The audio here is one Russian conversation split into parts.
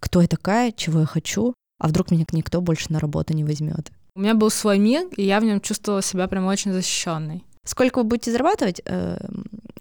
кто я такая, чего я хочу, а вдруг меня никто больше на работу не возьмет. У меня был свой мир, и я в нем чувствовала себя прям очень защищенной. Сколько вы будете зарабатывать? Э,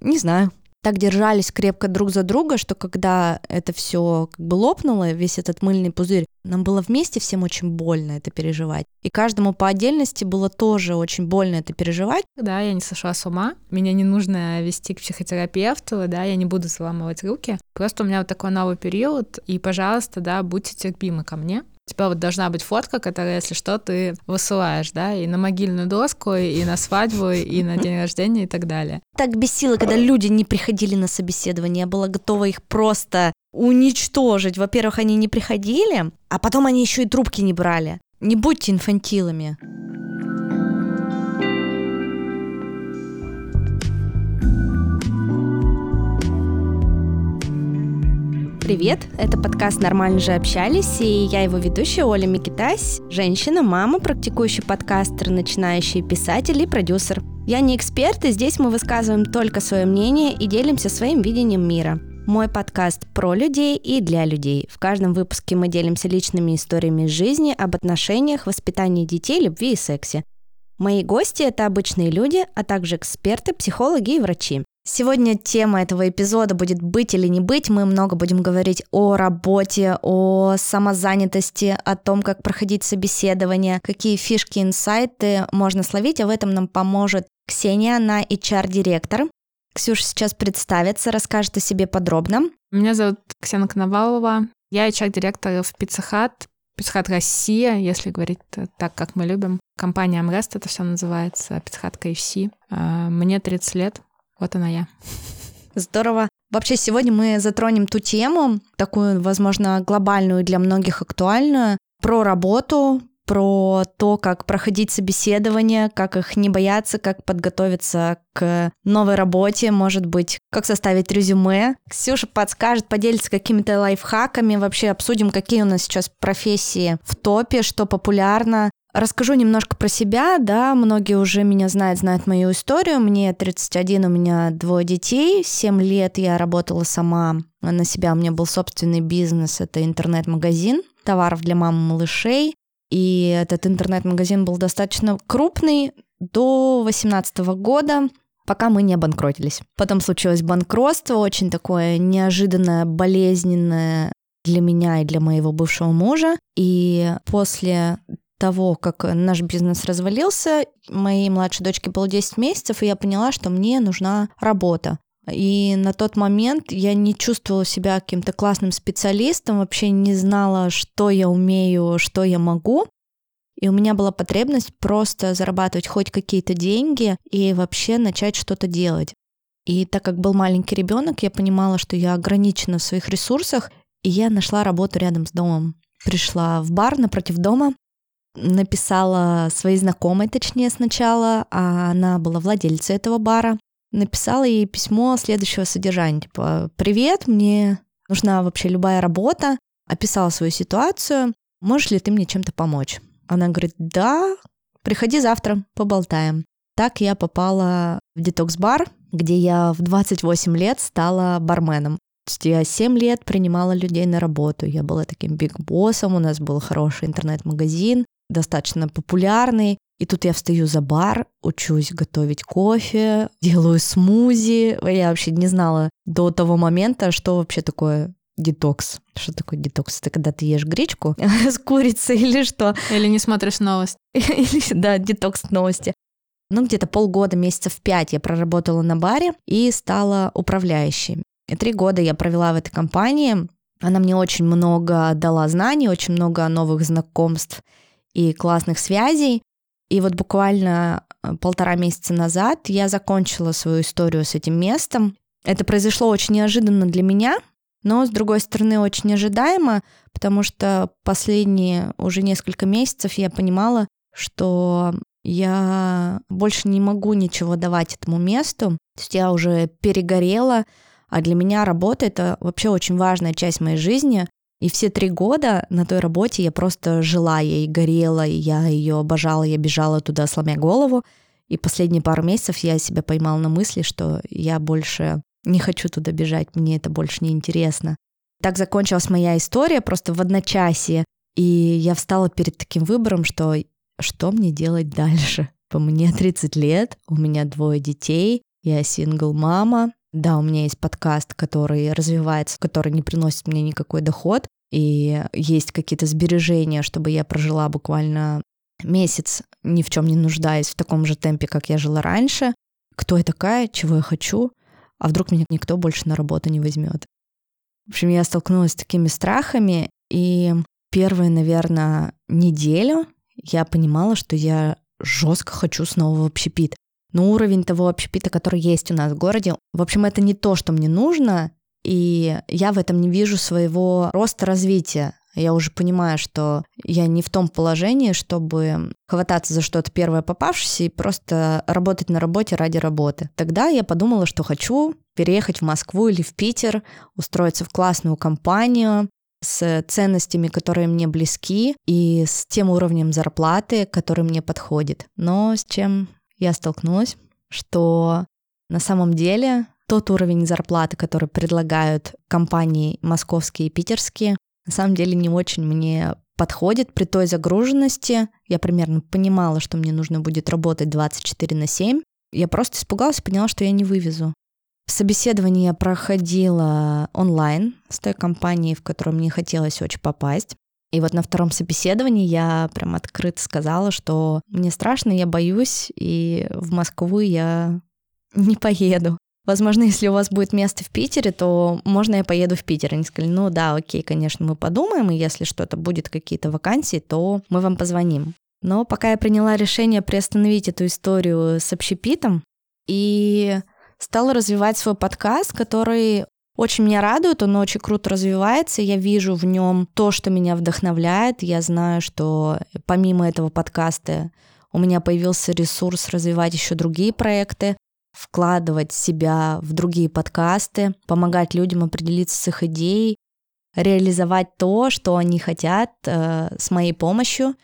не знаю так держались крепко друг за друга, что когда это все как бы лопнуло, весь этот мыльный пузырь, нам было вместе всем очень больно это переживать. И каждому по отдельности было тоже очень больно это переживать. Да, я не сошла с ума. Меня не нужно вести к психотерапевту, да, я не буду заламывать руки. Просто у меня вот такой новый период, и, пожалуйста, да, будьте терпимы ко мне тебя вот должна быть фотка, которая, если что, ты высылаешь, да, и на могильную доску, и на свадьбу, и на день рождения, и так далее. Так бесило, когда люди не приходили на собеседование. Я была готова их просто уничтожить. Во-первых, они не приходили, а потом они еще и трубки не брали. Не будьте инфантилами. Привет, это подкаст «Нормально же общались» и я его ведущая Оля Микитась, женщина, мама, практикующий подкастер, начинающий писатель и продюсер. Я не эксперт, и здесь мы высказываем только свое мнение и делимся своим видением мира. Мой подкаст про людей и для людей. В каждом выпуске мы делимся личными историями из жизни, об отношениях, воспитании детей, любви и сексе. Мои гости — это обычные люди, а также эксперты, психологи и врачи. Сегодня тема этого эпизода будет «Быть или не быть». Мы много будем говорить о работе, о самозанятости, о том, как проходить собеседование, какие фишки, инсайты можно словить, а в этом нам поможет Ксения, она HR-директор. Ксюша сейчас представится, расскажет о себе подробно. Меня зовут Ксения Коновалова. Я HR-директор в Pizza Hut. Pizza Hut Россия, если говорить так, как мы любим. Компания Amrest это все называется, Pizza Hut KFC. А, мне 30 лет. Вот она я. Здорово. Вообще сегодня мы затронем ту тему, такую, возможно, глобальную для многих актуальную, про работу, про то, как проходить собеседование, как их не бояться, как подготовиться к новой работе, может быть, как составить резюме. Ксюша подскажет, поделится какими-то лайфхаками, вообще обсудим, какие у нас сейчас профессии в топе, что популярно, Расскажу немножко про себя, да, многие уже меня знают, знают мою историю. Мне 31, у меня двое детей, 7 лет я работала сама на себя, у меня был собственный бизнес, это интернет-магазин товаров для мам и малышей. И этот интернет-магазин был достаточно крупный до 2018 года, пока мы не обанкротились. Потом случилось банкротство, очень такое неожиданное, болезненное для меня и для моего бывшего мужа. И после того, как наш бизнес развалился, моей младшей дочке было 10 месяцев, и я поняла, что мне нужна работа. И на тот момент я не чувствовала себя каким-то классным специалистом, вообще не знала, что я умею, что я могу. И у меня была потребность просто зарабатывать хоть какие-то деньги и вообще начать что-то делать. И так как был маленький ребенок, я понимала, что я ограничена в своих ресурсах, и я нашла работу рядом с домом. Пришла в бар напротив дома, написала своей знакомой, точнее, сначала, а она была владельцей этого бара, написала ей письмо следующего содержания, типа «Привет, мне нужна вообще любая работа», описала свою ситуацию, можешь ли ты мне чем-то помочь? Она говорит «Да, приходи завтра, поболтаем». Так я попала в детокс-бар, где я в 28 лет стала барменом. То есть я 7 лет принимала людей на работу. Я была таким биг-боссом, у нас был хороший интернет-магазин, достаточно популярный. И тут я встаю за бар, учусь готовить кофе, делаю смузи. Я вообще не знала до того момента, что вообще такое детокс. Что такое детокс? Это когда ты ешь гречку с курицей или что? Или не смотришь новости. Или, да, детокс новости. Ну, где-то полгода, месяцев пять я проработала на баре и стала управляющей. И три года я провела в этой компании. Она мне очень много дала знаний, очень много новых знакомств и классных связей. И вот буквально э, полтора месяца назад я закончила свою историю с этим местом. Это произошло очень неожиданно для меня, но, с другой стороны, очень ожидаемо, потому что последние уже несколько месяцев я понимала, что я больше не могу ничего давать этому месту. То есть я уже перегорела, а для меня работа — это вообще очень важная часть моей жизни. И все три года на той работе я просто жила ей, горела, я ее обожала, я бежала туда, сломя голову. И последние пару месяцев я себя поймала на мысли, что я больше не хочу туда бежать, мне это больше не интересно. Так закончилась моя история просто в одночасье. И я встала перед таким выбором, что что мне делать дальше? По мне 30 лет, у меня двое детей, я сингл-мама. Да, у меня есть подкаст, который развивается, который не приносит мне никакой доход, и есть какие-то сбережения, чтобы я прожила буквально месяц, ни в чем не нуждаясь в таком же темпе, как я жила раньше. Кто я такая, чего я хочу, а вдруг меня никто больше на работу не возьмет. В общем, я столкнулась с такими страхами, и первые, наверное, неделю я понимала, что я жестко хочу снова в общепит. Но уровень того общепита, который есть у нас в городе, в общем, это не то, что мне нужно, и я в этом не вижу своего роста развития. Я уже понимаю, что я не в том положении, чтобы хвататься за что-то первое попавшееся и просто работать на работе ради работы. Тогда я подумала, что хочу переехать в Москву или в Питер, устроиться в классную компанию, с ценностями, которые мне близки, и с тем уровнем зарплаты, который мне подходит. Но с чем я столкнулась, что на самом деле тот уровень зарплаты, который предлагают компании московские и питерские, на самом деле не очень мне подходит при той загруженности. Я примерно понимала, что мне нужно будет работать 24 на 7. Я просто испугалась и поняла, что я не вывезу. Собеседование я проходила онлайн с той компанией, в которую мне хотелось очень попасть. И вот на втором собеседовании я прям открыто сказала, что мне страшно, я боюсь, и в Москву я не поеду. Возможно, если у вас будет место в Питере, то можно я поеду в Питер. Они сказали, ну да, окей, конечно, мы подумаем, и если что-то будет, какие-то вакансии, то мы вам позвоним. Но пока я приняла решение приостановить эту историю с общепитом и стала развивать свой подкаст, который очень меня радует, он очень круто развивается, я вижу в нем то, что меня вдохновляет, я знаю, что помимо этого подкаста у меня появился ресурс развивать еще другие проекты, вкладывать себя в другие подкасты, помогать людям определиться с их идеей, реализовать то, что они хотят э, с моей помощью,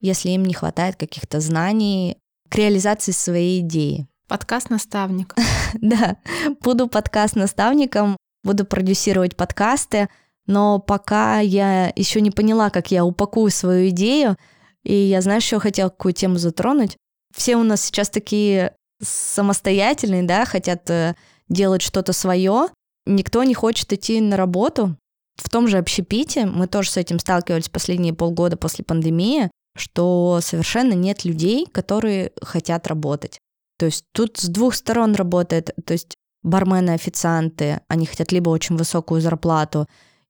если им не хватает каких-то знаний к реализации своей идеи. Подкаст-наставник. да, буду подкаст-наставником, буду продюсировать подкасты, но пока я еще не поняла, как я упакую свою идею, и я, знаешь, еще хотела какую тему затронуть. Все у нас сейчас такие самостоятельные, да, хотят э, делать что-то свое. Никто не хочет идти на работу. В том же общепите мы тоже с этим сталкивались последние полгода после пандемии, что совершенно нет людей, которые хотят работать. То есть тут с двух сторон работает. То есть бармены, официанты, они хотят либо очень высокую зарплату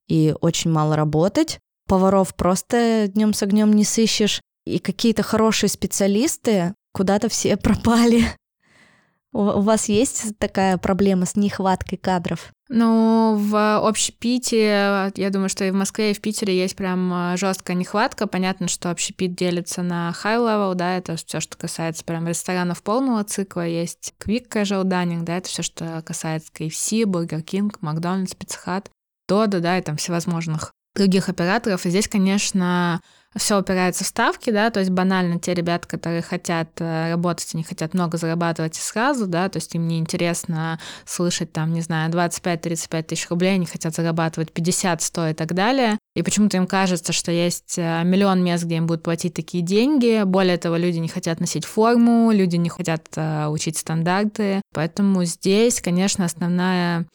и очень мало работать, поваров просто днем с огнем не сыщешь, и какие-то хорошие специалисты куда-то все пропали. У вас есть такая проблема с нехваткой кадров? Ну, в общепите, я думаю, что и в Москве, и в Питере есть прям а, жесткая нехватка. Понятно, что общепит делится на high level, да, это все, что касается прям ресторанов полного цикла. Есть quick casual dining, да, это все, что касается KFC, Burger King, Макдональдс, Pizza Hut, Dodo, да, и там всевозможных других операторов. И здесь, конечно, все упирается в ставки, да, то есть банально те ребята, которые хотят э, работать, они хотят много зарабатывать и сразу, да, то есть им не интересно слышать там, не знаю, 25-35 тысяч рублей, они хотят зарабатывать 50, 100 и так далее. И почему-то им кажется, что есть э, миллион мест, где им будут платить такие деньги. Более того, люди не хотят носить форму, люди не хотят э, учить стандарты. Поэтому здесь, конечно, основная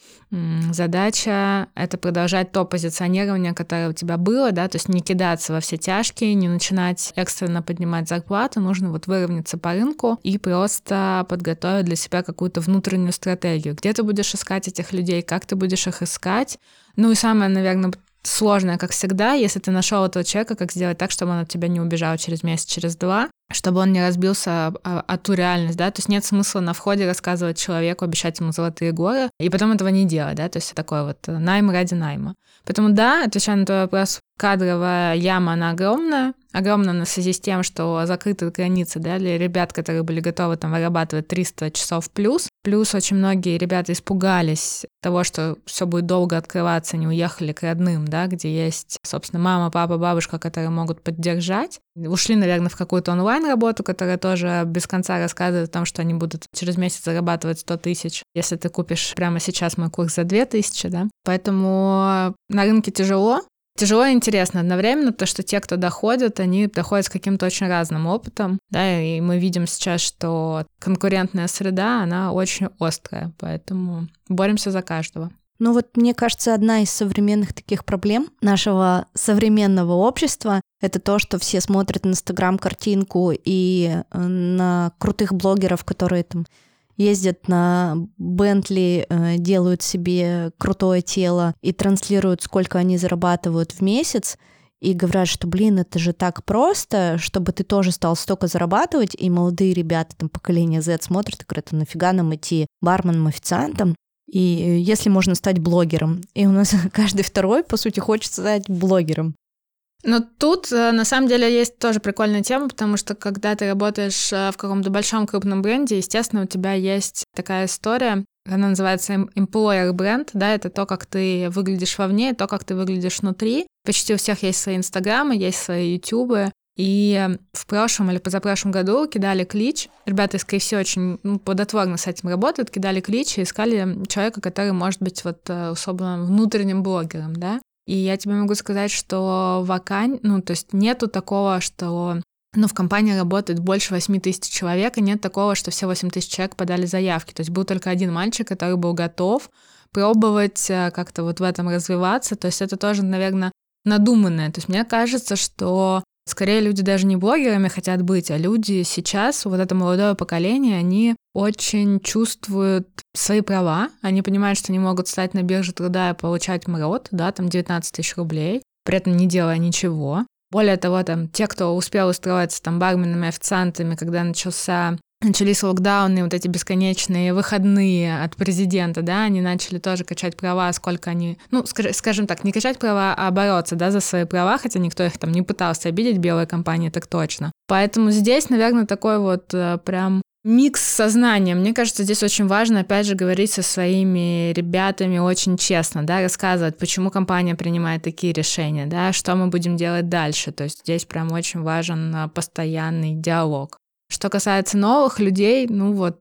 задача — это продолжать то позиционирование, которое у тебя было, да, то есть не кидаться во все тяжкие, не начинать экстренно поднимать зарплату, нужно вот выровняться по рынку и просто подготовить для себя какую-то внутреннюю стратегию. Где ты будешь искать этих людей, как ты будешь их искать. Ну и самое, наверное, сложное, как всегда, если ты нашел этого человека, как сделать так, чтобы он от тебя не убежал через месяц, через два, чтобы он не разбился о, о ту реальность, да, то есть нет смысла на входе рассказывать человеку, обещать ему золотые горы, и потом этого не делать, да, то есть такое вот найм ради найма. Поэтому да, отвечая на твой вопрос, кадровая яма, она огромная, огромно на связи с тем, что закрыты границы да, для ребят, которые были готовы там вырабатывать 300 часов плюс. Плюс очень многие ребята испугались того, что все будет долго открываться, не уехали к родным, да, где есть, собственно, мама, папа, бабушка, которые могут поддержать. Ушли, наверное, в какую-то онлайн-работу, которая тоже без конца рассказывает о том, что они будут через месяц зарабатывать 100 тысяч, если ты купишь прямо сейчас мой курс за 2 тысячи, да. Поэтому на рынке тяжело, Тяжело и интересно одновременно, потому что те, кто доходят, они доходят с каким-то очень разным опытом, да, и мы видим сейчас, что конкурентная среда, она очень острая, поэтому боремся за каждого. Ну вот, мне кажется, одна из современных таких проблем нашего современного общества — это то, что все смотрят на Инстаграм картинку и э, на крутых блогеров, которые там ездят на Бентли, э, делают себе крутое тело и транслируют, сколько они зарабатывают в месяц, и говорят, что, блин, это же так просто, чтобы ты тоже стал столько зарабатывать, и молодые ребята, там, поколение Z смотрят и говорят, а нафига нам идти барменом, официантом, и если можно стать блогером. И у нас каждый второй, по сути, хочет стать блогером. Но тут, э, на самом деле, есть тоже прикольная тема, потому что когда ты работаешь э, в каком-то большом крупном бренде, естественно, у тебя есть такая история, она называется employer бренд, да, это то, как ты выглядишь вовне, то, как ты выглядишь внутри. Почти у всех есть свои инстаграмы, есть свои ютубы, и в прошлом или позапрошлом году кидали клич. Ребята из KFC очень ну, плодотворно с этим работают, кидали клич и искали человека, который может быть вот э, условно внутренним блогером, да. И я тебе могу сказать, что вакань, ну, то есть нету такого, что ну, в компании работает больше 8 тысяч человек, и нет такого, что все 8 тысяч человек подали заявки. То есть был только один мальчик, который был готов пробовать э, как-то вот в этом развиваться. То есть это тоже, наверное, надуманное. То есть мне кажется, что Скорее, люди даже не блогерами хотят быть, а люди сейчас, вот это молодое поколение, они очень чувствуют свои права, они понимают, что они могут стать на бирже труда и получать МРОД, да, там 19 тысяч рублей, при этом не делая ничего. Более того, там, те, кто успел устроиться там барменами, официантами, когда начался начались локдауны, вот эти бесконечные выходные от президента, да, они начали тоже качать права, сколько они, ну, скажем так, не качать права, а бороться, да, за свои права, хотя никто их там не пытался обидеть, белая компания, так точно. Поэтому здесь, наверное, такой вот э, прям микс сознания. Мне кажется, здесь очень важно, опять же, говорить со своими ребятами очень честно, да, рассказывать, почему компания принимает такие решения, да, что мы будем делать дальше. То есть здесь прям очень важен э, постоянный диалог. Что касается новых людей, ну вот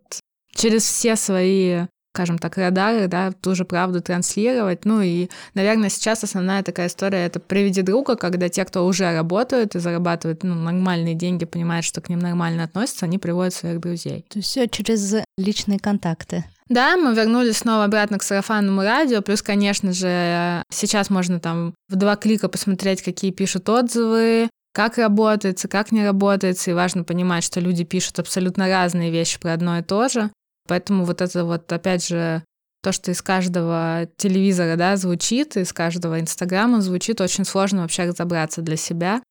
через все свои скажем так, радары, да, ту же правду транслировать. Ну и, наверное, сейчас основная такая история — это «приведи друга», когда те, кто уже работают и зарабатывают ну, нормальные деньги, понимают, что к ним нормально относятся, они приводят своих друзей. То есть все через личные контакты. Да, мы вернулись снова обратно к сарафанному радио, плюс, конечно же, сейчас можно там в два клика посмотреть, какие пишут отзывы, как работается, как не работается, и важно понимать, что люди пишут абсолютно разные вещи про одно и то же. Поэтому вот это вот, опять же, то, что из каждого телевизора, да, звучит, из каждого инстаграма звучит, очень сложно вообще разобраться для себя.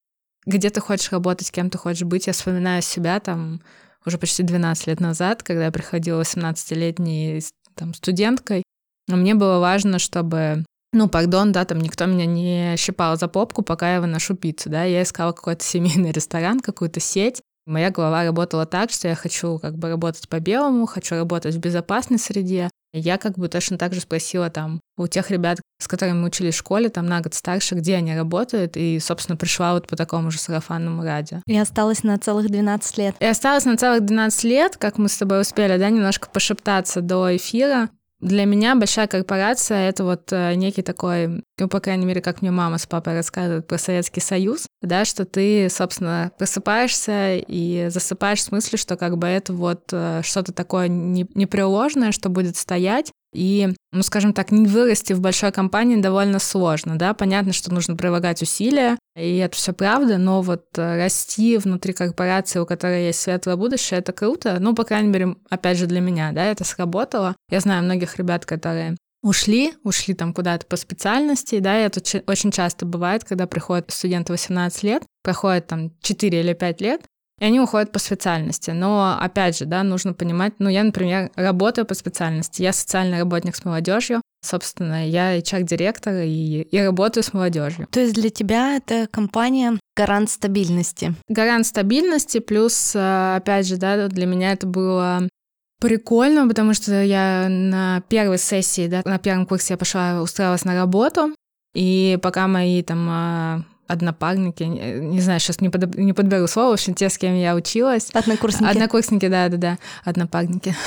Где ты хочешь работать, кем ты хочешь быть. Я вспоминаю себя там уже почти 12 лет назад, когда я приходила 18-летней там, студенткой. Мне было важно, чтобы ну, пардон, да, там никто меня не щипал за попку, пока я выношу пиццу, да, я искала какой-то семейный ресторан, какую-то сеть. Моя голова работала так, что я хочу как бы работать по-белому, хочу работать в безопасной среде. Я как бы точно так же спросила там у тех ребят, с которыми мы учились в школе, там на год старше, где они работают, и, собственно, пришла вот по такому же сарафанному радио. И осталась на целых 12 лет. И осталась на целых 12 лет, как мы с тобой успели, да, немножко пошептаться до эфира. Для меня большая корпорация — это вот э, некий такой, ну, по крайней мере, как мне мама с папой рассказывают про Советский Союз, да, что ты, собственно, просыпаешься и засыпаешь с мыслью, что как бы это вот э, что-то такое непреложное, что будет стоять, и, ну, скажем так, не вырасти в большой компании довольно сложно, да, понятно, что нужно прилагать усилия, и это все правда, но вот э, расти внутри корпорации, у которой есть светлое будущее, это круто, ну, по крайней мере, опять же, для меня, да, это сработало. Я знаю многих ребят, которые ушли, ушли там куда-то по специальности, да, и это очень часто бывает, когда приходят студенты 18 лет, проходит там 4 или 5 лет, и они уходят по специальности. Но, опять же, да, нужно понимать, ну, я, например, работаю по специальности, я социальный работник с молодежью, Собственно, я HR-директор и, и работаю с молодежью. То есть для тебя это компания гарант стабильности? Гарант стабильности, плюс, э, опять же, да, для меня это было прикольно, потому что я на первой сессии, да, на первом курсе я пошла, устроилась на работу, и пока мои там э, однопарники, не знаю, сейчас не, под, не подберу слово, в общем, те, с кем я училась. Однокурсники. Однокурсники, да-да-да, однопарники.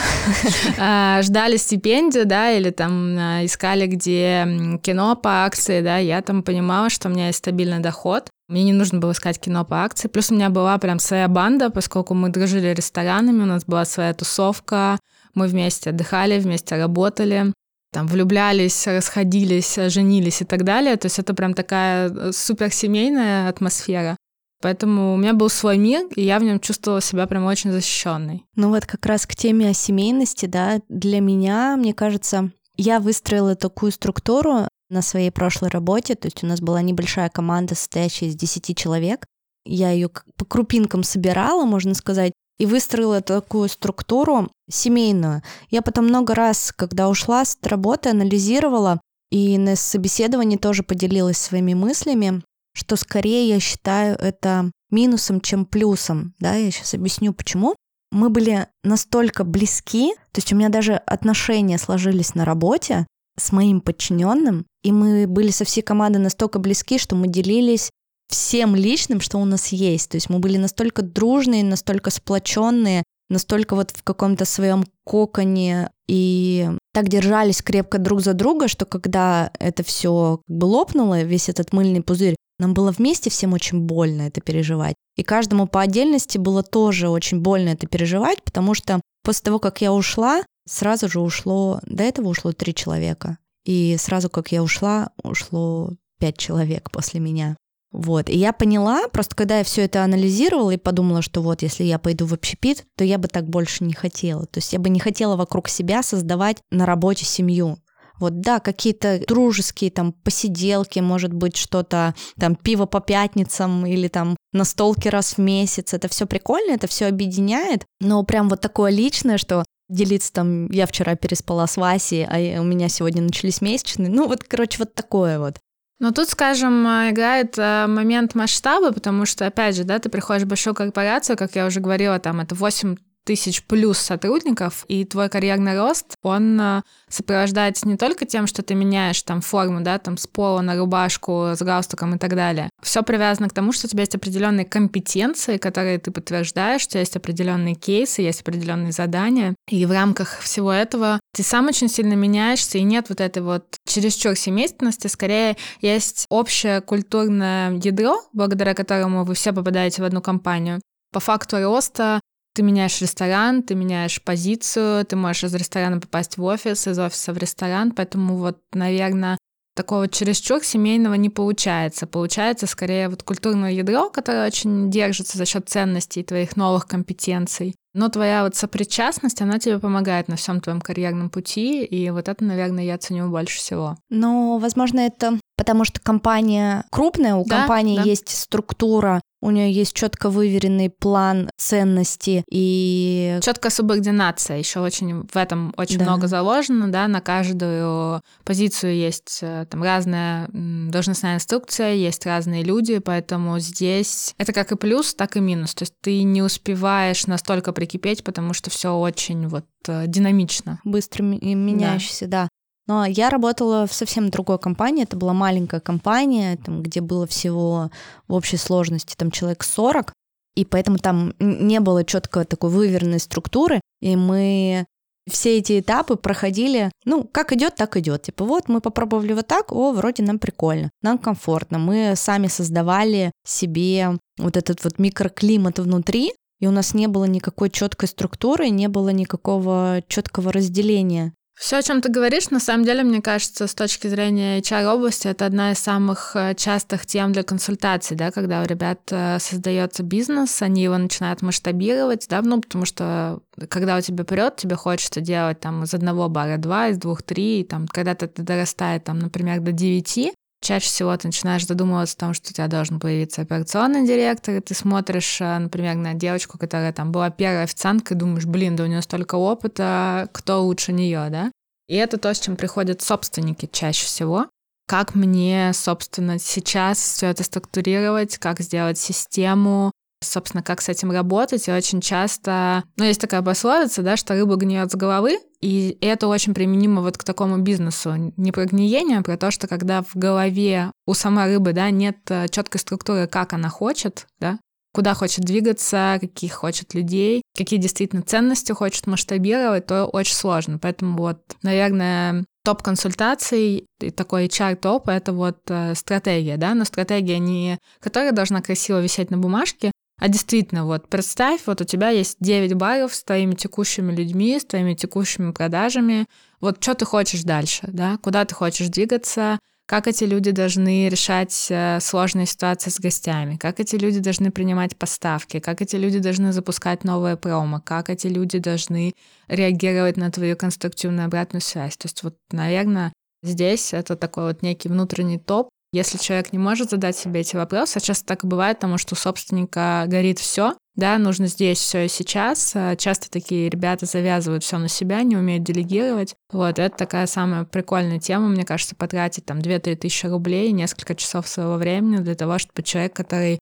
А, ждали стипендию, да, или там а, искали, где кино по акции, да, я там понимала, что у меня есть стабильный доход, мне не нужно было искать кино по акции. Плюс у меня была прям своя банда, поскольку мы дружили ресторанами, у нас была своя тусовка, мы вместе отдыхали, вместе работали там влюблялись, расходились, женились и так далее. То есть это прям такая э, суперсемейная атмосфера. Поэтому у меня был свой мир, и я в нем чувствовала себя прям очень защищенной. Ну вот как раз к теме о семейности, да, для меня, мне кажется, я выстроила такую структуру на своей прошлой работе, то есть у нас была небольшая команда, состоящая из 10 человек. Я ее по крупинкам собирала, можно сказать, и выстроила такую структуру семейную. Я потом много раз, когда ушла с работы, анализировала и на собеседовании тоже поделилась своими мыслями, что скорее я считаю это минусом, чем плюсом. Да, я сейчас объясню почему. Мы были настолько близки, то есть у меня даже отношения сложились на работе с моим подчиненным, и мы были со всей командой настолько близки, что мы делились всем личным, что у нас есть. То есть мы были настолько дружные, настолько сплоченные, настолько вот в каком-то своем коконе и так держались крепко друг за друга, что когда это все как бы лопнуло, весь этот мыльный пузырь, нам было вместе всем очень больно это переживать. И каждому по отдельности было тоже очень больно это переживать, потому что после того, как я ушла, сразу же ушло, до этого ушло три человека. И сразу, как я ушла, ушло пять человек после меня. Вот. И я поняла, просто когда я все это анализировала и подумала, что вот если я пойду в общепит, то я бы так больше не хотела. То есть я бы не хотела вокруг себя создавать на работе семью. Вот, да, какие-то дружеские там посиделки, может быть, что-то там пиво по пятницам или там настолки раз в месяц. Это все прикольно, это все объединяет, но прям вот такое личное, что делиться там, я вчера переспала с Васей, а у меня сегодня начались месячные. Ну вот, короче, вот такое вот. Но тут, скажем, э, играет э, момент масштаба, потому что, опять же, да, ты приходишь в большую корпорацию, как я уже говорила, там это 8 тысяч плюс сотрудников, и твой карьерный рост, он э, сопровождается не только тем, что ты меняешь там форму, да, там с пола на рубашку, с галстуком и так далее. Все привязано к тому, что у тебя есть определенные компетенции, которые ты подтверждаешь, у тебя есть определенные кейсы, есть определенные задания, и в рамках всего этого ты сам очень сильно меняешься, и нет вот этой вот чересчур семейственности, скорее есть общее культурное ядро, благодаря которому вы все попадаете в одну компанию. По факту роста ты меняешь ресторан, ты меняешь позицию, ты можешь из ресторана попасть в офис, из офиса в ресторан, поэтому вот, наверное, такого чересчур семейного не получается. Получается скорее вот культурное ядро, которое очень держится за счет ценностей твоих новых компетенций. Но твоя вот сопричастность, она тебе помогает на всем твоем карьерном пути, и вот это, наверное, я ценю больше всего. Но, возможно, это потому что компания крупная, у да, компании да. есть структура, у нее есть четко выверенный план ценности и четкая субординация. Еще очень в этом очень да. много заложено, да, на каждую позицию есть э, там разная должностная инструкция, есть разные люди, поэтому здесь это как и плюс, так и минус. То есть ты не успеваешь настолько прикипеть, потому что все очень вот э, динамично. Быстро меняющийся, да. да. Но я работала в совсем другой компании. Это была маленькая компания, там, где было всего в общей сложности там, человек 40. И поэтому там не было четко такой выверенной структуры. И мы все эти этапы проходили, ну, как идет, так идет. Типа, вот мы попробовали вот так, о, вроде нам прикольно, нам комфортно. Мы сами создавали себе вот этот вот микроклимат внутри, и у нас не было никакой четкой структуры, не было никакого четкого разделения все, о чем ты говоришь, на самом деле, мне кажется, с точки зрения HR-области, это одна из самых э, частых тем для консультаций, да, когда у ребят э, создается бизнес, они его начинают масштабировать, да, ну, потому что когда у тебя прет, тебе хочется делать там из одного бара два, из двух три, и там когда-то это дорастает, там, например, до девяти, чаще всего ты начинаешь задумываться о том, что у тебя должен появиться операционный директор, и ты смотришь, э, например, на девочку, которая там была первой официанткой, и думаешь, блин, да у нее столько опыта, кто лучше нее, да? И это то, с чем приходят собственники чаще всего. Как мне, собственно, сейчас все это структурировать, как сделать систему, собственно, как с этим работать. И очень часто, ну, есть такая пословица, да, что рыба гниет с головы, и это очень применимо вот к такому бизнесу. Не про гниение, а про то, что когда в голове у самой рыбы, да, нет э, четкой структуры, как она хочет, да, куда хочет двигаться, каких хочет людей, какие действительно ценности хочет масштабировать, то очень сложно. Поэтому вот, наверное, топ-консультаций и такой HR-топ — это вот э, стратегия, да, но стратегия не которая должна красиво висеть на бумажке, а действительно, вот представь, вот у тебя есть 9 баров с твоими текущими людьми, с твоими текущими продажами. Вот что ты хочешь дальше, да? Куда ты хочешь двигаться? Как эти люди должны решать э, сложные ситуации с гостями? Как эти люди должны принимать поставки? Как эти люди должны запускать новые промо? Как эти люди должны реагировать на твою конструктивную обратную связь? То есть вот, наверное, здесь это такой вот некий внутренний топ, если человек не может задать себе эти вопросы, а часто так и бывает, потому что у собственника горит все, да, нужно здесь все и сейчас. А часто такие ребята завязывают все на себя, не умеют делегировать. Вот, это такая самая прикольная тема, мне кажется, потратить там 2-3 тысячи рублей, несколько часов своего времени для того, чтобы человек, который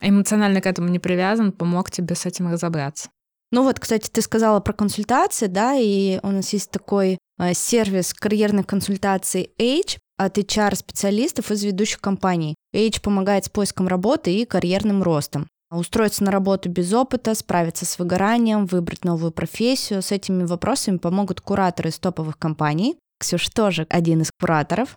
эмоционально к этому не привязан, помог тебе с этим разобраться. Ну вот, кстати, ты сказала про консультации, да, и у нас есть такой э, сервис карьерных консультаций Age, от HR-специалистов из ведущих компаний. H помогает с поиском работы и карьерным ростом. Устроиться на работу без опыта, справиться с выгоранием, выбрать новую профессию. С этими вопросами помогут кураторы из топовых компаний. Ксюш тоже один из кураторов.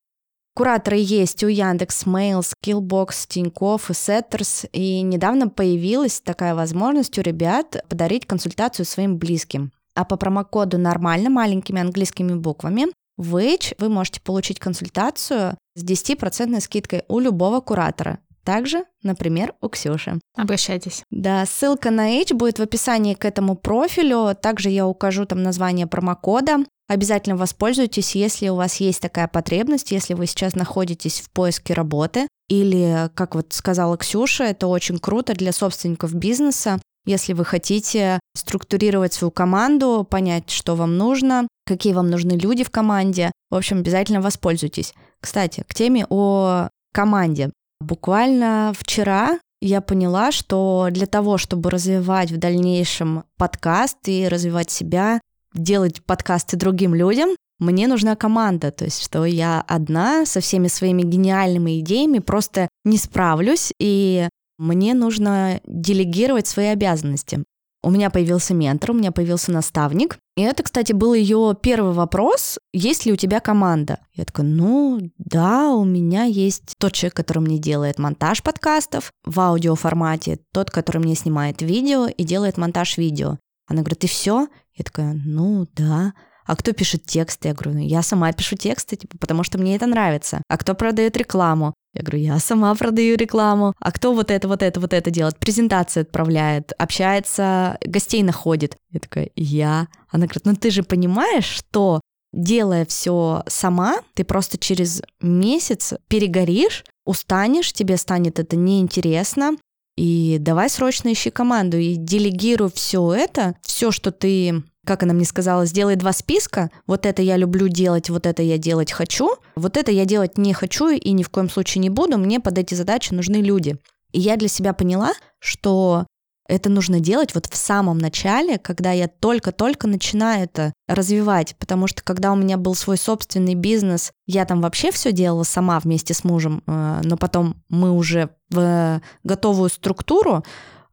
Кураторы есть у Яндекс, Mail, Skillbox, Тинькофф и Setters. И недавно появилась такая возможность у ребят подарить консультацию своим близким. А по промокоду нормально маленькими английскими буквами в Age вы можете получить консультацию с 10% скидкой у любого куратора. Также, например, у Ксюши. Обращайтесь. Да, ссылка на Age будет в описании к этому профилю. Также я укажу там название промокода. Обязательно воспользуйтесь, если у вас есть такая потребность, если вы сейчас находитесь в поиске работы, или, как вот сказала Ксюша, это очень круто для собственников бизнеса, если вы хотите структурировать свою команду, понять, что вам нужно, какие вам нужны люди в команде. В общем, обязательно воспользуйтесь. Кстати, к теме о команде. Буквально вчера я поняла, что для того, чтобы развивать в дальнейшем подкаст и развивать себя, делать подкасты другим людям, мне нужна команда, то есть что я одна со всеми своими гениальными идеями просто не справлюсь, и мне нужно делегировать свои обязанности. У меня появился ментор, у меня появился наставник. И это, кстати, был ее первый вопрос, есть ли у тебя команда? Я такая, ну да, у меня есть тот человек, который мне делает монтаж подкастов в аудиоформате, тот, который мне снимает видео и делает монтаж видео. Она говорит, и все? Я такая, ну да. А кто пишет тексты? Я говорю, ну, я сама пишу тексты, типа, потому что мне это нравится. А кто продает рекламу? Я говорю, я сама продаю рекламу. А кто вот это, вот это, вот это делает? Презентации отправляет, общается, гостей находит. Я такая, я. Она говорит, ну ты же понимаешь, что делая все сама, ты просто через месяц перегоришь, устанешь, тебе станет это неинтересно, и давай срочно ищи команду и делегируй все это, все, что ты как она мне сказала, сделай два списка, вот это я люблю делать, вот это я делать хочу, вот это я делать не хочу и ни в коем случае не буду, мне под эти задачи нужны люди. И я для себя поняла, что это нужно делать вот в самом начале, когда я только-только начинаю это развивать, потому что когда у меня был свой собственный бизнес, я там вообще все делала сама вместе с мужем, э, но потом мы уже в готовую структуру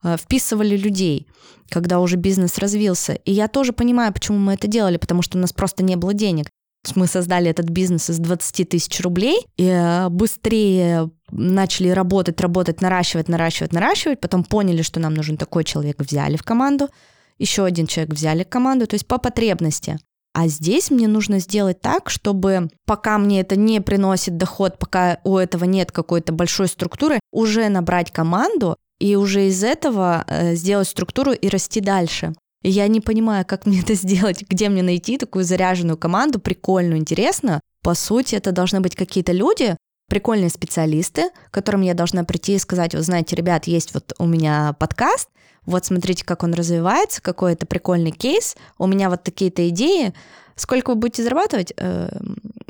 Э, вписывали людей, когда уже бизнес развился. И я тоже понимаю, почему мы это делали, потому что у нас просто не было денег. Мы создали этот бизнес из 20 тысяч рублей и э, быстрее начали работать, работать, наращивать, наращивать, наращивать. Потом поняли, что нам нужен такой человек, взяли в команду. Еще один человек взяли в команду, то есть по потребности. А здесь мне нужно сделать так, чтобы пока мне это не приносит доход, пока у этого нет какой-то большой структуры, уже набрать команду и уже из этого э, сделать структуру и расти дальше. И я не понимаю, как мне это сделать, где мне найти такую заряженную команду, прикольную, интересную. По сути, это должны быть какие-то люди, прикольные специалисты, к которым я должна прийти и сказать, вы знаете, ребят, есть вот у меня подкаст, вот смотрите, как он развивается, какой это прикольный кейс, у меня вот такие-то идеи, сколько вы будете зарабатывать, э,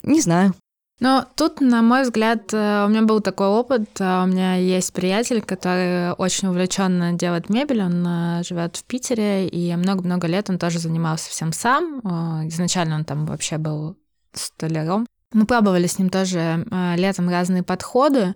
не знаю. Но тут, на мой взгляд, э, у меня был такой опыт. Э, у меня есть приятель, который очень увлеченно делает мебель. Он э, живет в Питере, и много-много лет он тоже занимался всем сам. Изначально он там вообще был столяром. Мы пробовали с ним тоже летом разные подходы.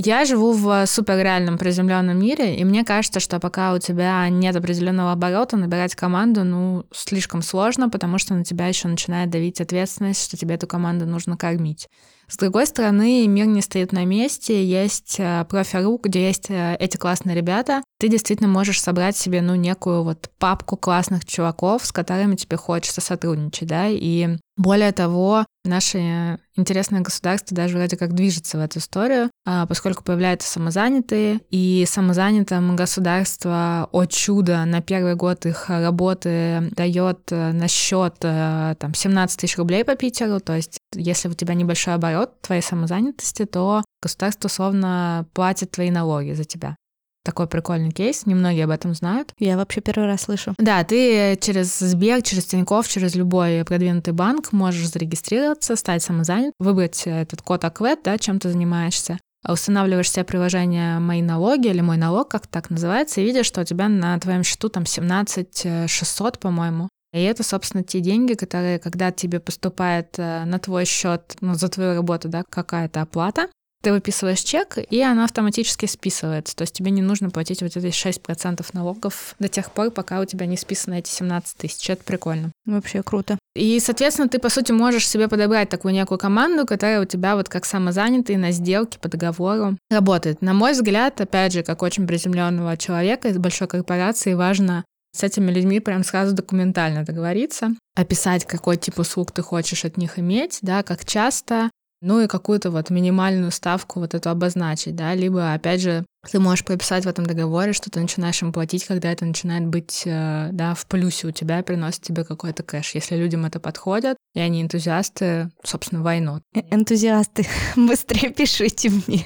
Я живу в суперреальном приземленном мире, и мне кажется, что пока у тебя нет определенного оборота, набирать команду, ну, слишком сложно, потому что на тебя еще начинает давить ответственность, что тебе эту команду нужно кормить. С другой стороны, мир не стоит на месте, есть э, профи.ру, где есть э, эти классные ребята. Ты действительно можешь собрать себе, ну, некую вот папку классных чуваков, с которыми тебе хочется сотрудничать, да, и более того, наше интересное государство даже вроде как движется в эту историю, поскольку появляются самозанятые, и самозанятым государство, о чудо, на первый год их работы дает э, на счет там 17 тысяч рублей по Питеру, то есть если у тебя небольшой оборот твоей самозанятости, то государство условно платит твои налоги за тебя. Такой прикольный кейс, немногие об этом знают. Я вообще первый раз слышу. Да, ты через Сбер, через Тинькофф, через любой продвинутый банк можешь зарегистрироваться, стать самозанят, выбрать этот код АКВЭД, да, чем ты занимаешься, устанавливаешь себе приложение «Мои налоги» или «Мой налог», как так называется, и видишь, что у тебя на твоем счету там 17 600, по-моему. И это, собственно, те деньги, которые, когда тебе поступает э, на твой счет, ну, за твою работу, да, какая-то оплата, ты выписываешь чек, и она автоматически списывается. То есть тебе не нужно платить вот эти 6% налогов до тех пор, пока у тебя не списаны эти 17 тысяч. Это прикольно. Вообще круто. И, соответственно, ты, по сути, можешь себе подобрать такую некую команду, которая у тебя вот как самозанятый на сделке по договору работает. На мой взгляд, опять же, как очень приземленного человека из большой корпорации, важно с этими людьми прям сразу документально договориться, описать, какой тип услуг ты хочешь от них иметь, да, как часто, ну и какую-то вот минимальную ставку вот эту обозначить, да, либо, опять же, ты можешь прописать в этом договоре, что ты начинаешь им платить, когда это начинает быть, э, да, в плюсе у тебя, приносит тебе какой-то кэш. Если людям это подходит, и они энтузиасты, собственно, войну. Э, энтузиасты, быстрее пишите мне.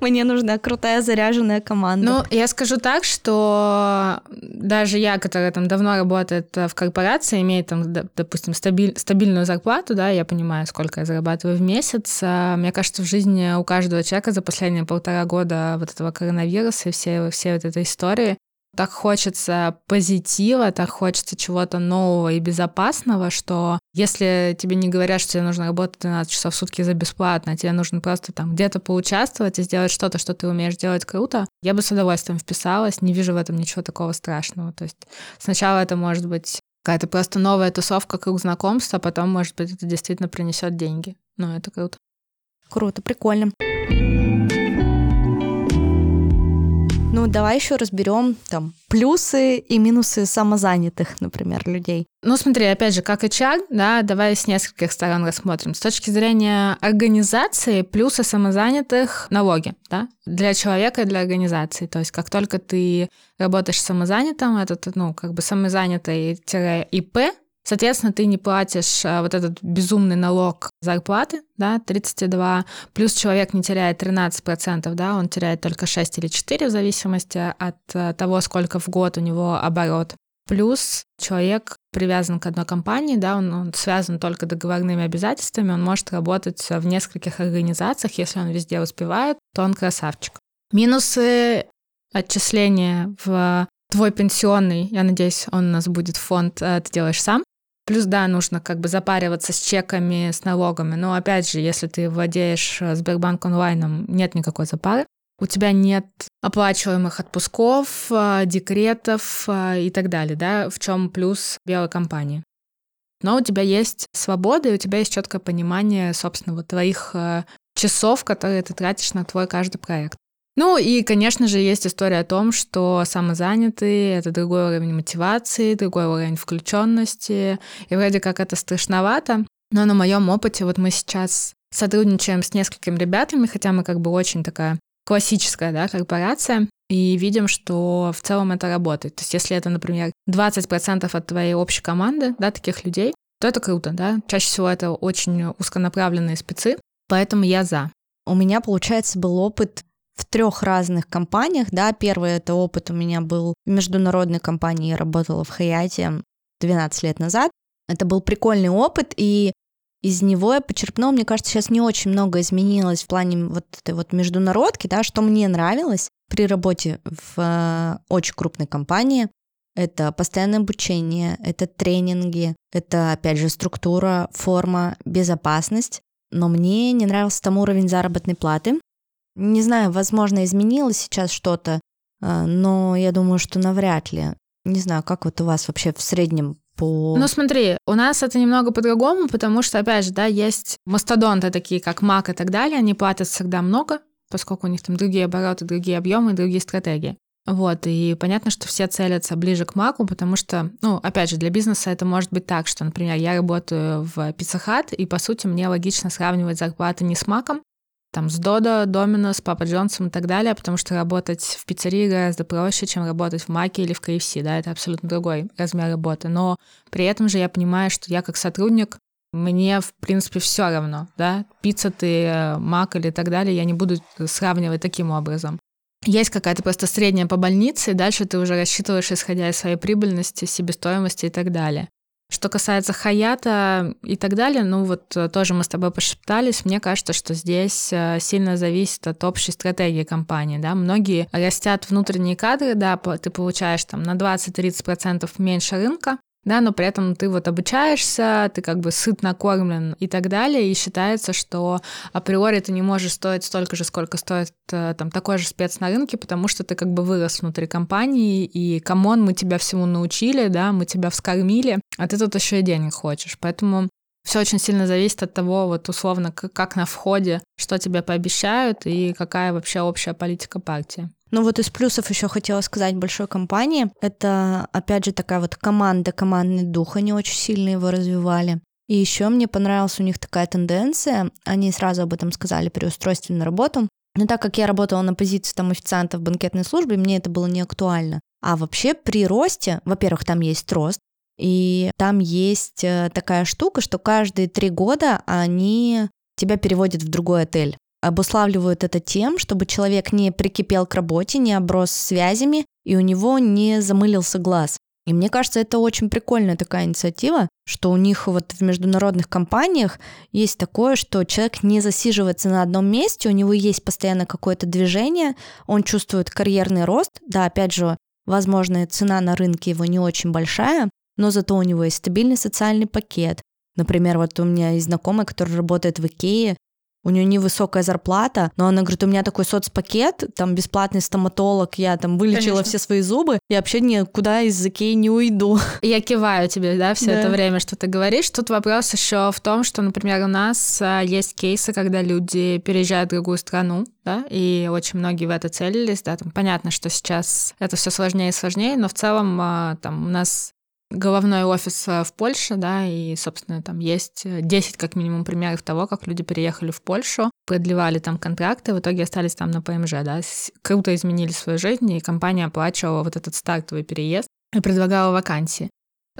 Мне нужна крутая заряженная команда. Ну, я скажу так, что даже я, которая там давно работает в корпорации, имеет там, допустим, стабиль, стабильную зарплату, да, я понимаю, сколько я зарабатываю в месяц. А мне кажется, в жизни у каждого человека за последние полтора года вот этого коронавируса и все, все вот этой истории, так хочется позитива, так хочется чего-то нового и безопасного, что если тебе не говорят, что тебе нужно работать 12 часов в сутки за бесплатно, тебе нужно просто там где-то поучаствовать и сделать что-то, что ты умеешь делать круто, я бы с удовольствием вписалась, не вижу в этом ничего такого страшного. То есть сначала это может быть какая-то просто новая тусовка, круг знакомств, а потом, может быть, это действительно принесет деньги. Ну, это круто. Круто, прикольно. Ну, давай еще разберем там плюсы и минусы самозанятых, например, людей. Ну, смотри, опять же, как HR, да, давай с нескольких сторон рассмотрим. С точки зрения организации, плюсы самозанятых — налоги, да, для человека и для организации. То есть как только ты работаешь самозанятым, это, ну, как бы самозанятый-ИП, Соответственно, ты не платишь а, вот этот безумный налог зарплаты, да, 32, плюс человек не теряет 13%, да, он теряет только 6 или 4 в зависимости от а, того, сколько в год у него оборот. Плюс человек привязан к одной компании, да, он, он связан только договорными обязательствами, он может работать в нескольких организациях, если он везде успевает, то он красавчик. Минусы отчисления в твой пенсионный, я надеюсь, он у нас будет фонд, э, ты делаешь сам. Плюс, да, нужно как бы запариваться с чеками, с налогами. Но опять же, если ты владеешь э, Сбербанк онлайном, нет никакой запары. У тебя нет оплачиваемых отпусков, э, декретов э, и так далее, да, в чем плюс белой компании. Но у тебя есть свобода, и у тебя есть четкое понимание, собственно, вот твоих часов, которые ты тратишь на твой каждый проект. Ну и, конечно же, есть история о том, что самозанятые — это другой уровень мотивации, другой уровень включенности, и вроде как это страшновато, но на моем опыте вот мы сейчас сотрудничаем с несколькими ребятами, хотя мы как бы очень такая классическая да, корпорация, и видим, что в целом это работает. То есть если это, например, 20% от твоей общей команды, да, таких людей, то это круто, да. Чаще всего это очень узконаправленные спецы, поэтому я за. у меня, получается, был опыт в трех разных компаниях, да, первый это опыт у меня был в международной компании, я работала в Хаяте 12 лет назад, это был прикольный опыт, и из него я почерпнула, мне кажется, сейчас не очень много изменилось в плане вот этой вот международки, да, что мне нравилось при работе в э, очень крупной компании. Это постоянное обучение, это тренинги, это, опять же, структура, форма, безопасность. Но мне не нравился там уровень заработной платы. Не знаю, возможно, изменилось сейчас что-то, э, но я думаю, что навряд ли. Не знаю, как вот у вас вообще в среднем по... Ну смотри, у нас это немного по-другому, потому что, опять же, да, есть мастодонты такие, как Мак и так далее, они платят всегда много, поскольку у них там другие обороты, другие объемы, другие стратегии. Вот, и понятно, что все целятся ближе к маку, потому что, ну, опять же, для бизнеса это может быть так, что, например, я работаю в Pizza Hut, и, по сути, мне логично сравнивать зарплаты не с маком, там, с Додо, Доминос, Папа Джонсом и так далее, потому что работать в пиццерии гораздо проще, чем работать в Маке или в KFC, да, это абсолютно другой размер работы, но при этом же я понимаю, что я как сотрудник мне, в принципе, все равно, да, пицца ты, э, мак или так далее, я не буду сравнивать таким образом. Есть какая-то просто средняя по больнице, и дальше ты уже рассчитываешь, исходя из своей прибыльности, себестоимости и так далее. Что касается Хаята и так далее, ну вот э, тоже мы с тобой пошептались, мне кажется, что здесь э, сильно зависит от общей стратегии компании, да, многие растят внутренние кадры, да, ты получаешь там на 20-30% меньше рынка, да, но при этом ты вот обучаешься, ты как бы сыт накормлен и так далее, и считается, что априори ты не можешь стоить столько же, сколько стоит э, там такой же спец на рынке, потому что ты как бы вырос внутри компании, и come on, мы тебя всему научили, да, мы тебя вскормили, а ты тут еще и денег хочешь, поэтому все очень сильно зависит от того, вот условно, как на входе, что тебе пообещают и какая вообще общая политика партии. Ну вот из плюсов еще хотела сказать большой компании. Это, опять же, такая вот команда, командный дух. Они очень сильно его развивали. И еще мне понравилась у них такая тенденция. Они сразу об этом сказали при устройстве на работу. Но так как я работала на позиции там официанта в банкетной службе, мне это было не актуально. А вообще при росте, во-первых, там есть рост, и там есть э, такая штука, что каждые три года они тебя переводят в другой отель обуславливают это тем, чтобы человек не прикипел к работе, не оброс связями, и у него не замылился глаз. И мне кажется, это очень прикольная такая инициатива, что у них вот в международных компаниях есть такое, что человек не засиживается на одном месте, у него есть постоянно какое-то движение, он чувствует карьерный рост. Да, опять же, возможно, цена на рынке его не очень большая, но зато у него есть стабильный социальный пакет. Например, вот у меня есть знакомая, которая работает в Икее, у нее невысокая зарплата, но она говорит, у меня такой соцпакет, там бесплатный стоматолог, я там вылечила Конечно. все свои зубы, и вообще никуда из Икеи не уйду. Я киваю тебе, да, все да. это время, что ты говоришь. Тут вопрос еще в том, что, например, у нас а, есть кейсы, когда люди переезжают в другую страну, да, и очень многие в это целились, да, там понятно, что сейчас это все сложнее и сложнее, но в целом а, там у нас головной офис э, в Польше, да, и, собственно, там есть 10 как минимум примеров того, как люди переехали в Польшу, продлевали там контракты, в итоге остались там на ПМЖ, да, круто изменили свою жизнь, и компания оплачивала вот этот стартовый переезд и предлагала вакансии.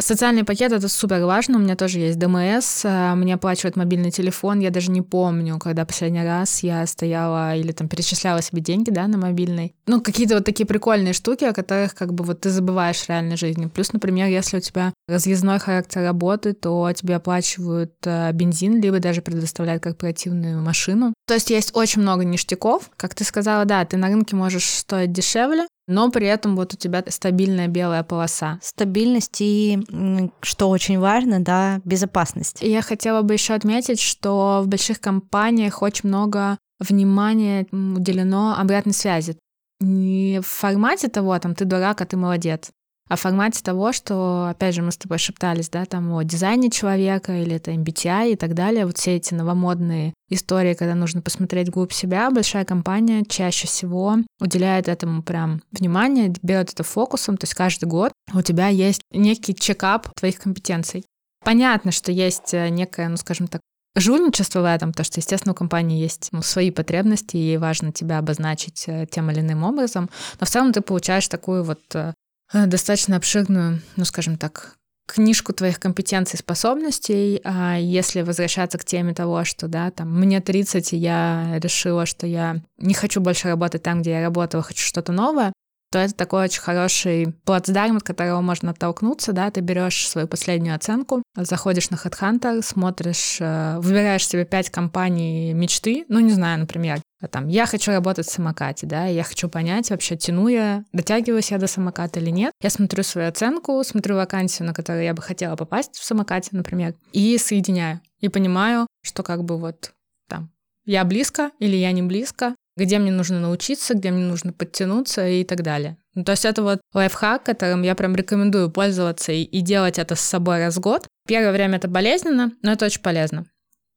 Социальный пакет это супер важно. У меня тоже есть ДМС, а, мне оплачивает мобильный телефон. Я даже не помню, когда последний раз я стояла или там перечисляла себе деньги, да, на мобильный. Ну, какие-то вот такие прикольные штуки, о которых как бы вот ты забываешь в реальной жизни. Плюс, например, если у тебя разъездной характер работы, то тебе оплачивают а, бензин, либо даже предоставляют корпоративную машину. То есть есть очень много ништяков. Как ты сказала, да, ты на рынке можешь стоить дешевле, но при этом вот у тебя стабильная белая полоса. Стабильность и, что очень важно, да, безопасность. И я хотела бы еще отметить, что в больших компаниях очень много внимания уделено обратной связи. Не в формате того, там, ты дурак, а ты молодец, в формате того, что, опять же, мы с тобой шептались, да, там о дизайне человека или это MBTI и так далее, вот все эти новомодные истории, когда нужно посмотреть глубь себя, большая компания чаще всего уделяет этому прям внимание, берет это фокусом, то есть каждый год у тебя есть некий чекап твоих компетенций. Понятно, что есть э, некое, ну, скажем так, жульничество в этом, то что, естественно, у компании есть ну, свои потребности, и ей важно тебя обозначить э, тем или иным образом, но в целом ты получаешь такую вот Э, достаточно обширную, ну, скажем так, книжку твоих компетенций, способностей, а если возвращаться к теме того, что, да, там, мне 30, и я решила, что я не хочу больше работать там, где я работала, хочу что-то новое, то это такой очень хороший плацдарм, от которого можно оттолкнуться, да, ты берешь свою последнюю оценку, заходишь на HeadHunter, смотришь, э, выбираешь себе пять компаний мечты, ну, не знаю, например, там, я хочу работать в самокате, да, я хочу понять, вообще тяну я, дотягиваюсь я до самоката или нет. Я смотрю свою оценку, смотрю вакансию, на которую я бы хотела попасть в самокате, например, и соединяю. И понимаю, что как бы вот там я близко или я не близко, где мне нужно научиться, где мне нужно подтянуться и так далее. Ну, то есть это вот лайфхак, которым я прям рекомендую пользоваться и, и делать это с собой раз в год. Первое время это болезненно, но это очень полезно.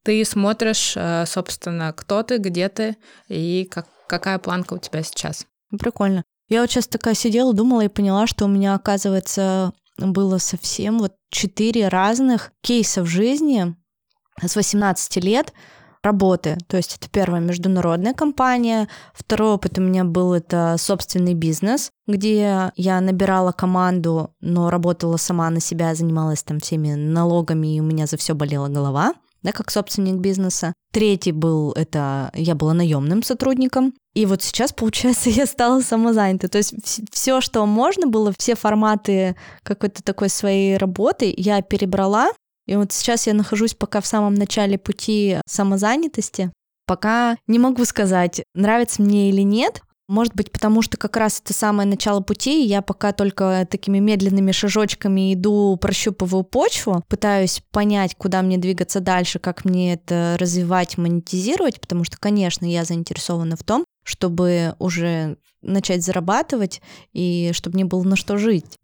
Ты смотришь, э, собственно, кто ты, где ты и как, какая планка у тебя сейчас. Прикольно. Я вот сейчас такая сидела, думала и поняла, что у меня, оказывается, было совсем вот четыре разных кейса в жизни с 18 лет, работы. То есть это первая международная компания. Второй опыт у меня был это собственный бизнес, где я набирала команду, но работала сама на себя, занималась там всеми налогами, и у меня за все болела голова да, как собственник бизнеса. Третий был, это я была наемным сотрудником. И вот сейчас, получается, я стала самозанятой. То есть все, что можно было, все форматы какой-то такой своей работы я перебрала и вот сейчас я нахожусь пока в самом начале пути самозанятости. Пока не могу сказать, нравится мне или нет. Может быть, потому что как раз это самое начало пути, и я пока только такими медленными шажочками иду, прощупываю почву, пытаюсь понять, куда мне двигаться дальше, как мне это развивать, монетизировать, потому что, конечно, я заинтересована в том, чтобы уже начать зарабатывать и чтобы мне было на что жить.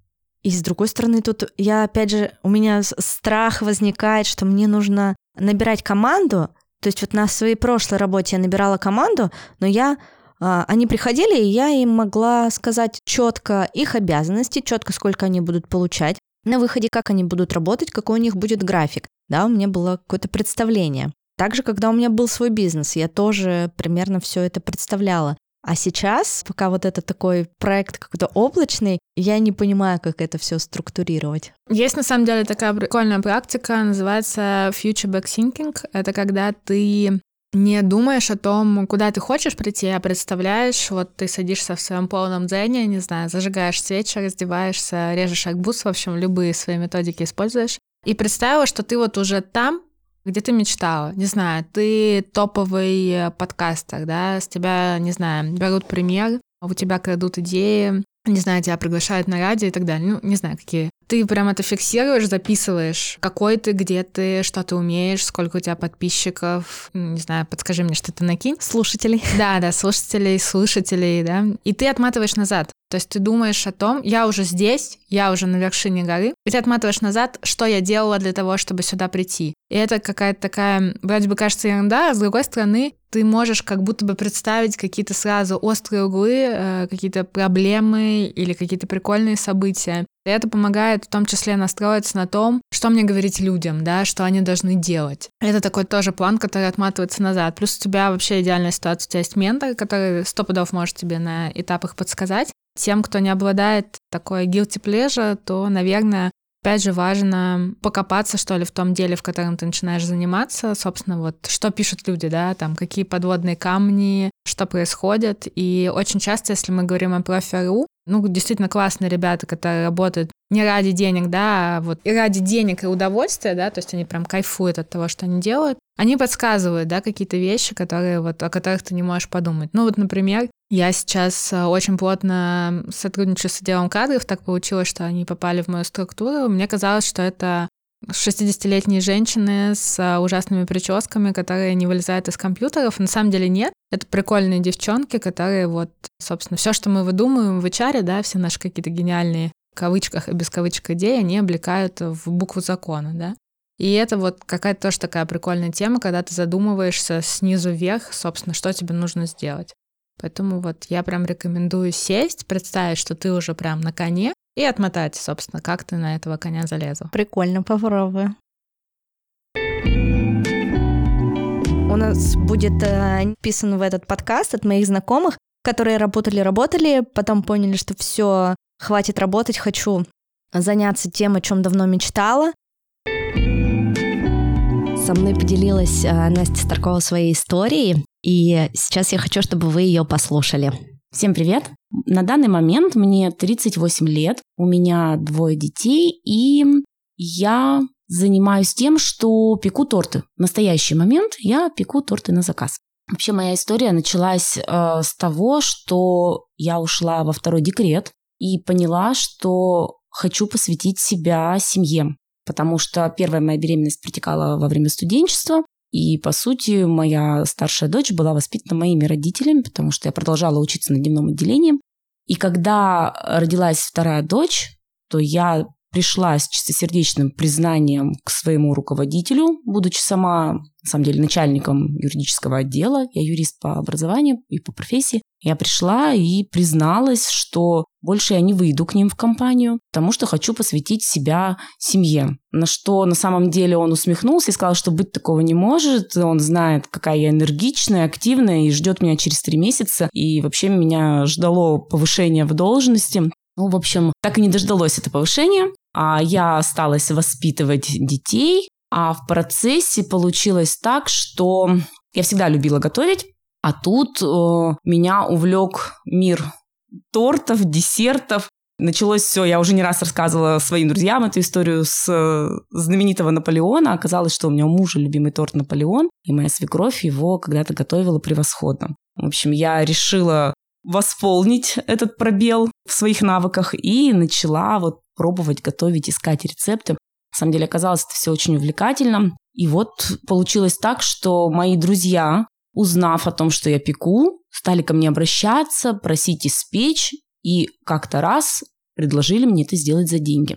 И с другой стороны, тут я, опять же, у меня страх возникает, что мне нужно набирать команду. То есть вот на своей прошлой работе я набирала команду, но я а, они приходили, и я им могла сказать четко их обязанности, четко сколько они будут получать, на выходе как они будут работать, какой у них будет график. Да, у меня было какое-то представление. Также, когда у меня был свой бизнес, я тоже примерно все это представляла. А сейчас, пока вот это такой проект какой-то облачный, я не понимаю, как это все структурировать. Есть на самом деле такая прикольная практика, называется future back thinking. Это когда ты не думаешь о том, куда ты хочешь прийти, а представляешь, вот ты садишься в своем полном дзене, не знаю, зажигаешь свечи, раздеваешься, режешь арбуз, в общем, любые свои методики используешь, и представила, что ты вот уже там, где ты мечтала? Не знаю, ты топовый э, подкастер, да, с тебя, не знаю, берут пример, у тебя крадут идеи, не знаю, тебя приглашают на радио и так далее. Ну, не знаю, какие. Ты прям это фиксируешь, записываешь, какой ты, где ты, что ты умеешь, сколько у тебя подписчиков, не знаю, подскажи мне, что ты накинь. Слушателей. Да, да, слушателей, слушателей, да. И ты отматываешь назад. То есть ты думаешь о том, я уже здесь, я уже на вершине горы, и ты отматываешь назад, что я делала для того, чтобы сюда прийти. И это какая-то такая, вроде бы кажется ерунда, а с другой стороны, ты можешь как будто бы представить какие-то сразу острые углы, э, какие-то проблемы или какие-то прикольные события. И это помогает в том числе настроиться на том, что мне говорить людям, да, что они должны делать. Это такой тоже план, который отматывается назад. Плюс у тебя вообще идеальная ситуация, у тебя есть ментор, который сто пудов может тебе на этапах подсказать. Тем, кто не обладает такой guilty pleasure, то, наверное, Опять же, важно покопаться, что ли, в том деле, в котором ты начинаешь заниматься. Собственно, вот что пишут люди, да, там, какие подводные камни, что происходит. И очень часто, если мы говорим о профи.ру, ну, действительно классные ребята, которые работают не ради денег, да, а вот и ради денег и удовольствия, да, то есть они прям кайфуют от того, что они делают, они подсказывают, да, какие-то вещи, которые вот, о которых ты не можешь подумать. Ну вот, например, я сейчас э, очень плотно сотрудничаю с отделом кадров, так получилось, что они попали в мою структуру. Мне казалось, что это 60-летние женщины с э, ужасными прическами, которые не вылезают из компьютеров. На самом деле нет. Это прикольные девчонки, которые вот, собственно, все, что мы выдумываем в HR, да, все наши какие-то гениальные кавычках и без кавычек идеи, они облекают в букву закона, да. И это вот какая-то тоже такая прикольная тема, когда ты задумываешься снизу вверх, собственно, что тебе нужно сделать. Поэтому вот я прям рекомендую сесть, представить, что ты уже прям на коне, и отмотать, собственно, как ты на этого коня залезла. Прикольно, попробую. У нас будет э, в этот подкаст от моих знакомых, которые работали-работали, потом поняли, что все, хватит работать, хочу заняться тем, о чем давно мечтала. Со мной поделилась а, Настя Старкова своей историей, и сейчас я хочу, чтобы вы ее послушали. Всем привет! На данный момент мне 38 лет, у меня двое детей, и я занимаюсь тем, что пеку торты. В настоящий момент я пеку торты на заказ. Вообще моя история началась э, с того, что я ушла во второй декрет и поняла, что хочу посвятить себя семье, потому что первая моя беременность протекала во время студенчества, и, по сути, моя старшая дочь была воспитана моими родителями, потому что я продолжала учиться на дневном отделении. И когда родилась вторая дочь, то я пришла с чистосердечным признанием к своему руководителю, будучи сама, на самом деле, начальником юридического отдела, я юрист по образованию и по профессии, я пришла и призналась, что больше я не выйду к ним в компанию, потому что хочу посвятить себя семье. На что на самом деле он усмехнулся и сказал, что быть такого не может. Он знает, какая я энергичная, активная и ждет меня через три месяца. И вообще меня ждало повышение в должности. Ну, в общем, так и не дождалось это повышение. А я осталась воспитывать детей, а в процессе получилось так, что я всегда любила готовить, а тут э, меня увлек мир тортов, десертов. Началось все, я уже не раз рассказывала своим друзьям эту историю с э, знаменитого Наполеона. Оказалось, что у меня у мужа любимый торт Наполеон, и моя свекровь его когда-то готовила превосходно. В общем, я решила восполнить этот пробел в своих навыках и начала вот пробовать готовить, искать рецепты. На самом деле оказалось это все очень увлекательно. И вот получилось так, что мои друзья, узнав о том, что я пеку, стали ко мне обращаться, просить испечь, и как-то раз предложили мне это сделать за деньги.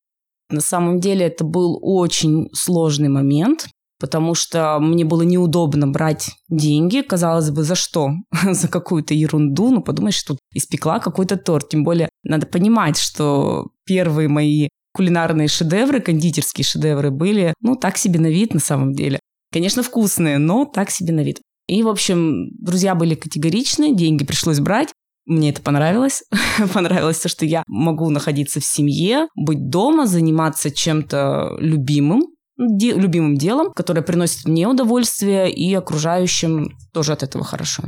На самом деле это был очень сложный момент, потому что мне было неудобно брать деньги, казалось бы, за что? за какую-то ерунду, ну подумаешь, тут испекла какой-то торт, тем более надо понимать, что первые мои кулинарные шедевры, кондитерские шедевры были, ну, так себе на вид на самом деле. Конечно, вкусные, но так себе на вид. И, в общем, друзья были категоричны, деньги пришлось брать. Мне это понравилось. понравилось то, что я могу находиться в семье, быть дома, заниматься чем-то любимым, де- любимым делом, которое приносит мне удовольствие и окружающим тоже от этого хорошо.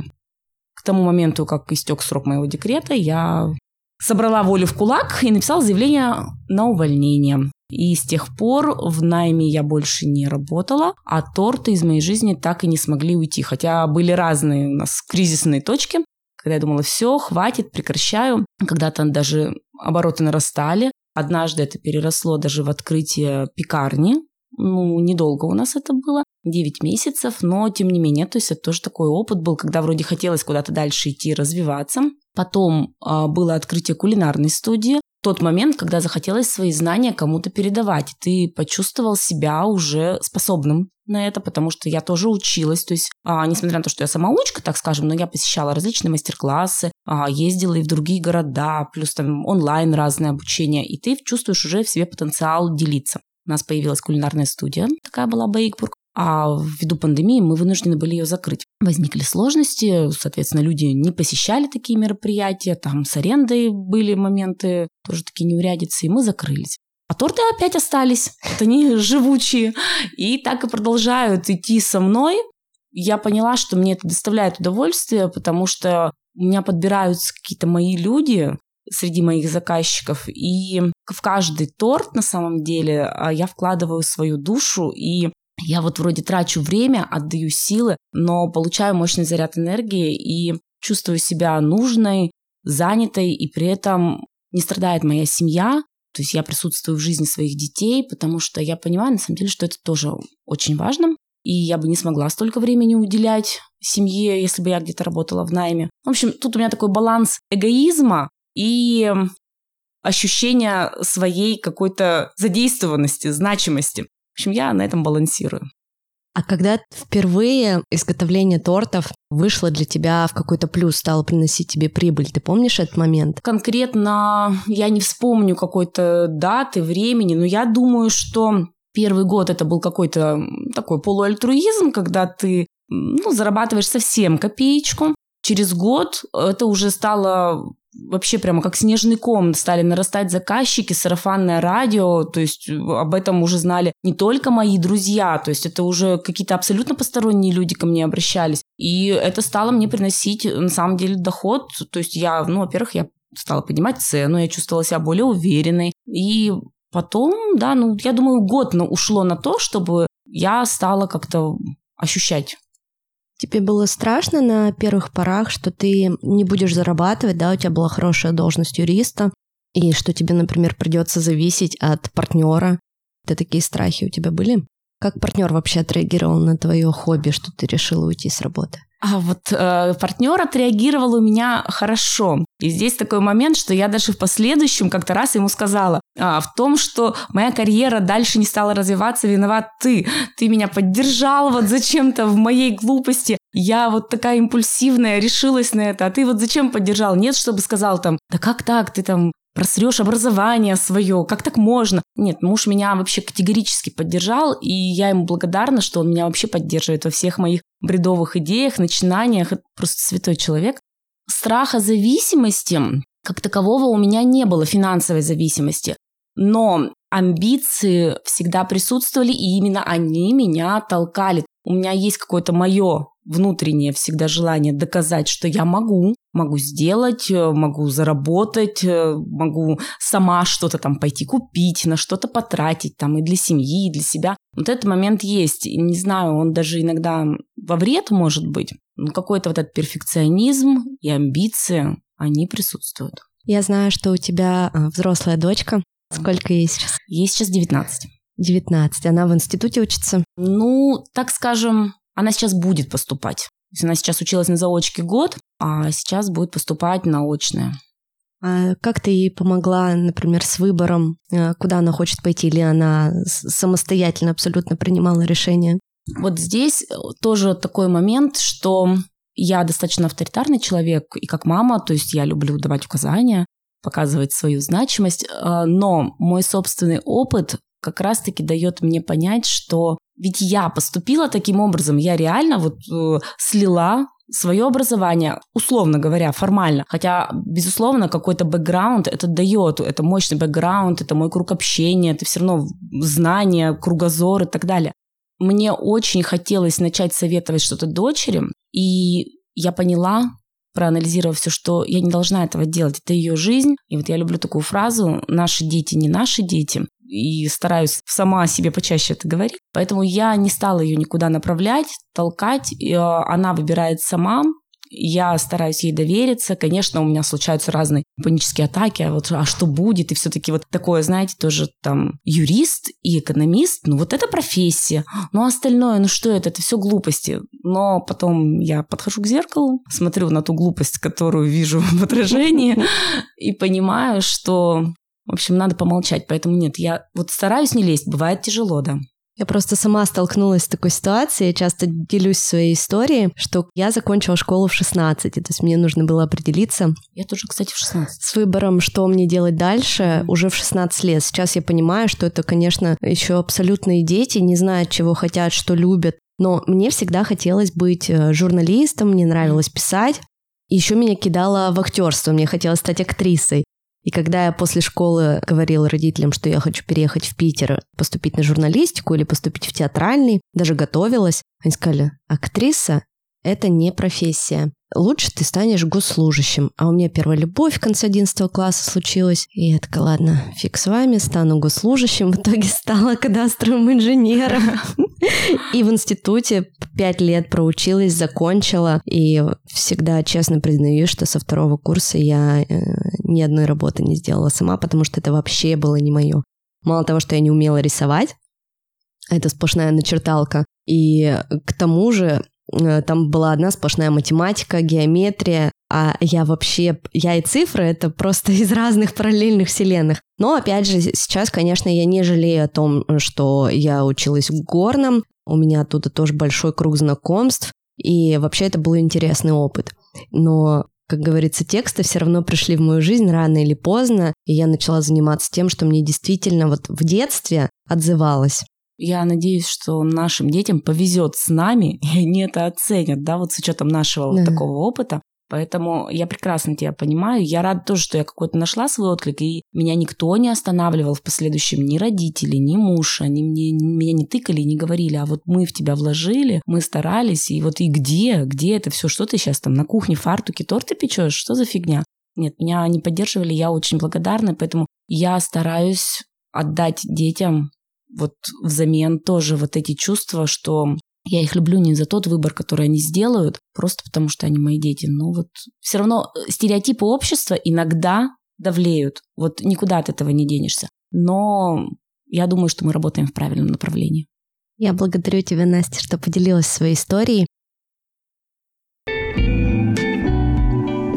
К тому моменту, как истек срок моего декрета, я собрала волю в кулак и написала заявление на увольнение. И с тех пор в найме я больше не работала, а торты из моей жизни так и не смогли уйти. Хотя были разные у нас кризисные точки, когда я думала, все, хватит, прекращаю. Когда-то даже обороты нарастали. Однажды это переросло даже в открытие пекарни ну, недолго у нас это было, 9 месяцев, но тем не менее, то есть это тоже такой опыт был, когда вроде хотелось куда-то дальше идти, развиваться. Потом э, было открытие кулинарной студии, тот момент, когда захотелось свои знания кому-то передавать. Ты почувствовал себя уже способным на это, потому что я тоже училась. То есть, а, несмотря на то, что я самоучка, так скажем, но я посещала различные мастер-классы, а, ездила и в другие города, плюс там онлайн разное обучение, и ты чувствуешь уже в себе потенциал делиться. У нас появилась кулинарная студия, такая была Бейкбург. А ввиду пандемии мы вынуждены были ее закрыть. Возникли сложности, соответственно, люди не посещали такие мероприятия, там с арендой были моменты, тоже такие неурядицы, и мы закрылись. А торты опять остались, вот они живучие, и так и продолжают идти со мной. Я поняла, что мне это доставляет удовольствие, потому что у меня подбираются какие-то мои люди, среди моих заказчиков. И в каждый торт, на самом деле, а, я вкладываю свою душу, и я вот вроде трачу время, отдаю силы, но получаю мощный заряд энергии и чувствую себя нужной, занятой, и при этом не страдает моя семья, то есть я присутствую в жизни своих детей, потому что я понимаю, на самом деле, что это тоже очень важно. И я бы не смогла столько времени уделять семье, если бы я где-то работала в найме. В общем, тут у меня такой баланс эгоизма и ощущение своей какой-то задействованности, значимости. В общем, я на этом балансирую. А когда впервые изготовление тортов вышло для тебя в какой-то плюс, стало приносить тебе прибыль, ты помнишь этот момент? Конкретно я не вспомню какой-то даты, времени, но я думаю, что первый год это был какой-то такой полуальтруизм, когда ты ну, зарабатываешь совсем копеечку. Через год это уже стало вообще прямо как снежный ком стали нарастать заказчики, сарафанное радио, то есть об этом уже знали не только мои друзья, то есть это уже какие-то абсолютно посторонние люди ко мне обращались. И это стало мне приносить на самом деле доход, то есть я, ну, во-первых, я стала поднимать цену, я чувствовала себя более уверенной. И потом, да, ну, я думаю, год ушло на то, чтобы я стала как-то ощущать Тебе было страшно на первых порах, что ты не будешь зарабатывать, да, у тебя была хорошая должность юриста, и что тебе, например, придется зависеть от партнера. Это такие страхи у тебя были? Как партнер вообще отреагировал на твое хобби, что ты решила уйти с работы? А вот э, партнер отреагировал у меня хорошо. И здесь такой момент, что я даже в последующем как-то раз ему сказала, а, в том, что моя карьера дальше не стала развиваться, виноват ты. Ты меня поддержал вот зачем-то в моей глупости. Я вот такая импульсивная, решилась на это, а ты вот зачем поддержал? Нет, чтобы сказал там, да как так, ты там просрешь образование свое, как так можно? Нет, муж меня вообще категорически поддержал, и я ему благодарна, что он меня вообще поддерживает во всех моих бредовых идеях, начинаниях. Это просто святой человек. Страха зависимости как такового у меня не было, финансовой зависимости. Но амбиции всегда присутствовали, и именно они меня толкали. У меня есть какое-то мое внутреннее всегда желание доказать, что я могу, могу сделать, э, могу заработать, э, могу сама что-то там пойти купить, на что-то потратить там и для семьи, и для себя. Вот этот момент есть. И не знаю, он даже иногда во вред может быть. Но какой-то вот этот перфекционизм и амбиции, они присутствуют. Я знаю, что у тебя а, взрослая дочка. Сколько ей сейчас? Ей сейчас 19. 19. Она в институте учится? Ну, так скажем, она сейчас будет поступать. То есть она сейчас училась на заочке год, а сейчас будет поступать на очное. А как ты ей помогла, например, с выбором, э, куда она хочет пойти, или она самостоятельно абсолютно принимала решение? Вот здесь э, тоже такой момент, что я достаточно авторитарный человек, и как мама, то есть я люблю давать указания, показывать свою значимость, э, но мой собственный опыт как раз-таки дает мне понять, что ведь я поступила таким образом, я реально вот э, слила свое образование, условно говоря, формально. Хотя, безусловно, какой-то бэкграунд это дает, это мощный бэкграунд, это мой круг общения, это все равно знания, кругозор и так далее. Мне очень хотелось начать советовать что-то дочери, и я поняла, проанализировав все, что я не должна этого делать. Это ее жизнь. И вот я люблю такую фразу «наши дети не наши дети» и стараюсь сама себе почаще это говорить. Поэтому я не стала ее никуда направлять, толкать. Э, она выбирает сама, я стараюсь ей довериться. Конечно, у меня случаются разные панические атаки, а вот а что будет? И все-таки вот такое, знаете, тоже там юрист и экономист, ну вот это профессия. Ну а остальное, ну что это? Это все глупости. Но потом я подхожу к зеркалу, смотрю на ту глупость, которую вижу в отражении, и понимаю, что в общем, надо помолчать, поэтому нет, я вот стараюсь не лезть, бывает тяжело, да. Я просто сама столкнулась с такой ситуацией, часто делюсь своей историей, что я закончила школу в 16, то есть мне нужно было определиться. Я тоже, кстати, в 16. С выбором, что мне делать дальше, mm-hmm. уже в 16 лет. Сейчас я понимаю, что это, конечно, еще абсолютные дети, не знают, чего хотят, что любят. Но мне всегда хотелось быть э, журналистом, мне нравилось писать. Еще меня кидало в актерство, мне хотелось стать актрисой. И когда я после школы говорила родителям, что я хочу переехать в Питер, поступить на журналистику или поступить в театральный, даже готовилась, они сказали, актриса – это не профессия. Лучше ты станешь госслужащим. А у меня первая любовь в конце 11 класса случилась. И я такая, ладно, фиг с вами, стану госслужащим. В итоге стала кадастровым инженером. И в институте пять лет проучилась, закончила. И всегда честно признаю, что со второго курса я э, ни одной работы не сделала сама, потому что это вообще было не мое. Мало того, что я не умела рисовать, это сплошная начерталка. И к тому же э, там была одна сплошная математика, геометрия, а я вообще, я и цифры, это просто из разных параллельных вселенных. Но, опять же, сейчас, конечно, я не жалею о том, что я училась в Горном, у меня оттуда тоже большой круг знакомств, и вообще это был интересный опыт. Но как говорится, тексты все равно пришли в мою жизнь рано или поздно, и я начала заниматься тем, что мне действительно вот в детстве отзывалось. Я надеюсь, что нашим детям повезет с нами, и они это оценят, да, вот с учетом нашего да. вот такого опыта. Поэтому я прекрасно тебя понимаю. Я рада тоже, что я какой-то нашла свой отклик, и меня никто не останавливал в последующем. Ни родители, ни муж. Они мне, меня не тыкали не говорили, а вот мы в тебя вложили, мы старались, и вот и где, где это все? Что ты сейчас там на кухне фартуки торты печешь? Что за фигня? Нет, меня они поддерживали, я очень благодарна, поэтому я стараюсь отдать детям вот взамен тоже вот эти чувства, что я их люблю не за тот выбор, который они сделают, просто потому что они мои дети. Но вот все равно э, стереотипы общества иногда давлеют. Вот никуда от этого не денешься. Но я думаю, что мы работаем в правильном направлении. Я благодарю тебя, Настя, что поделилась своей историей.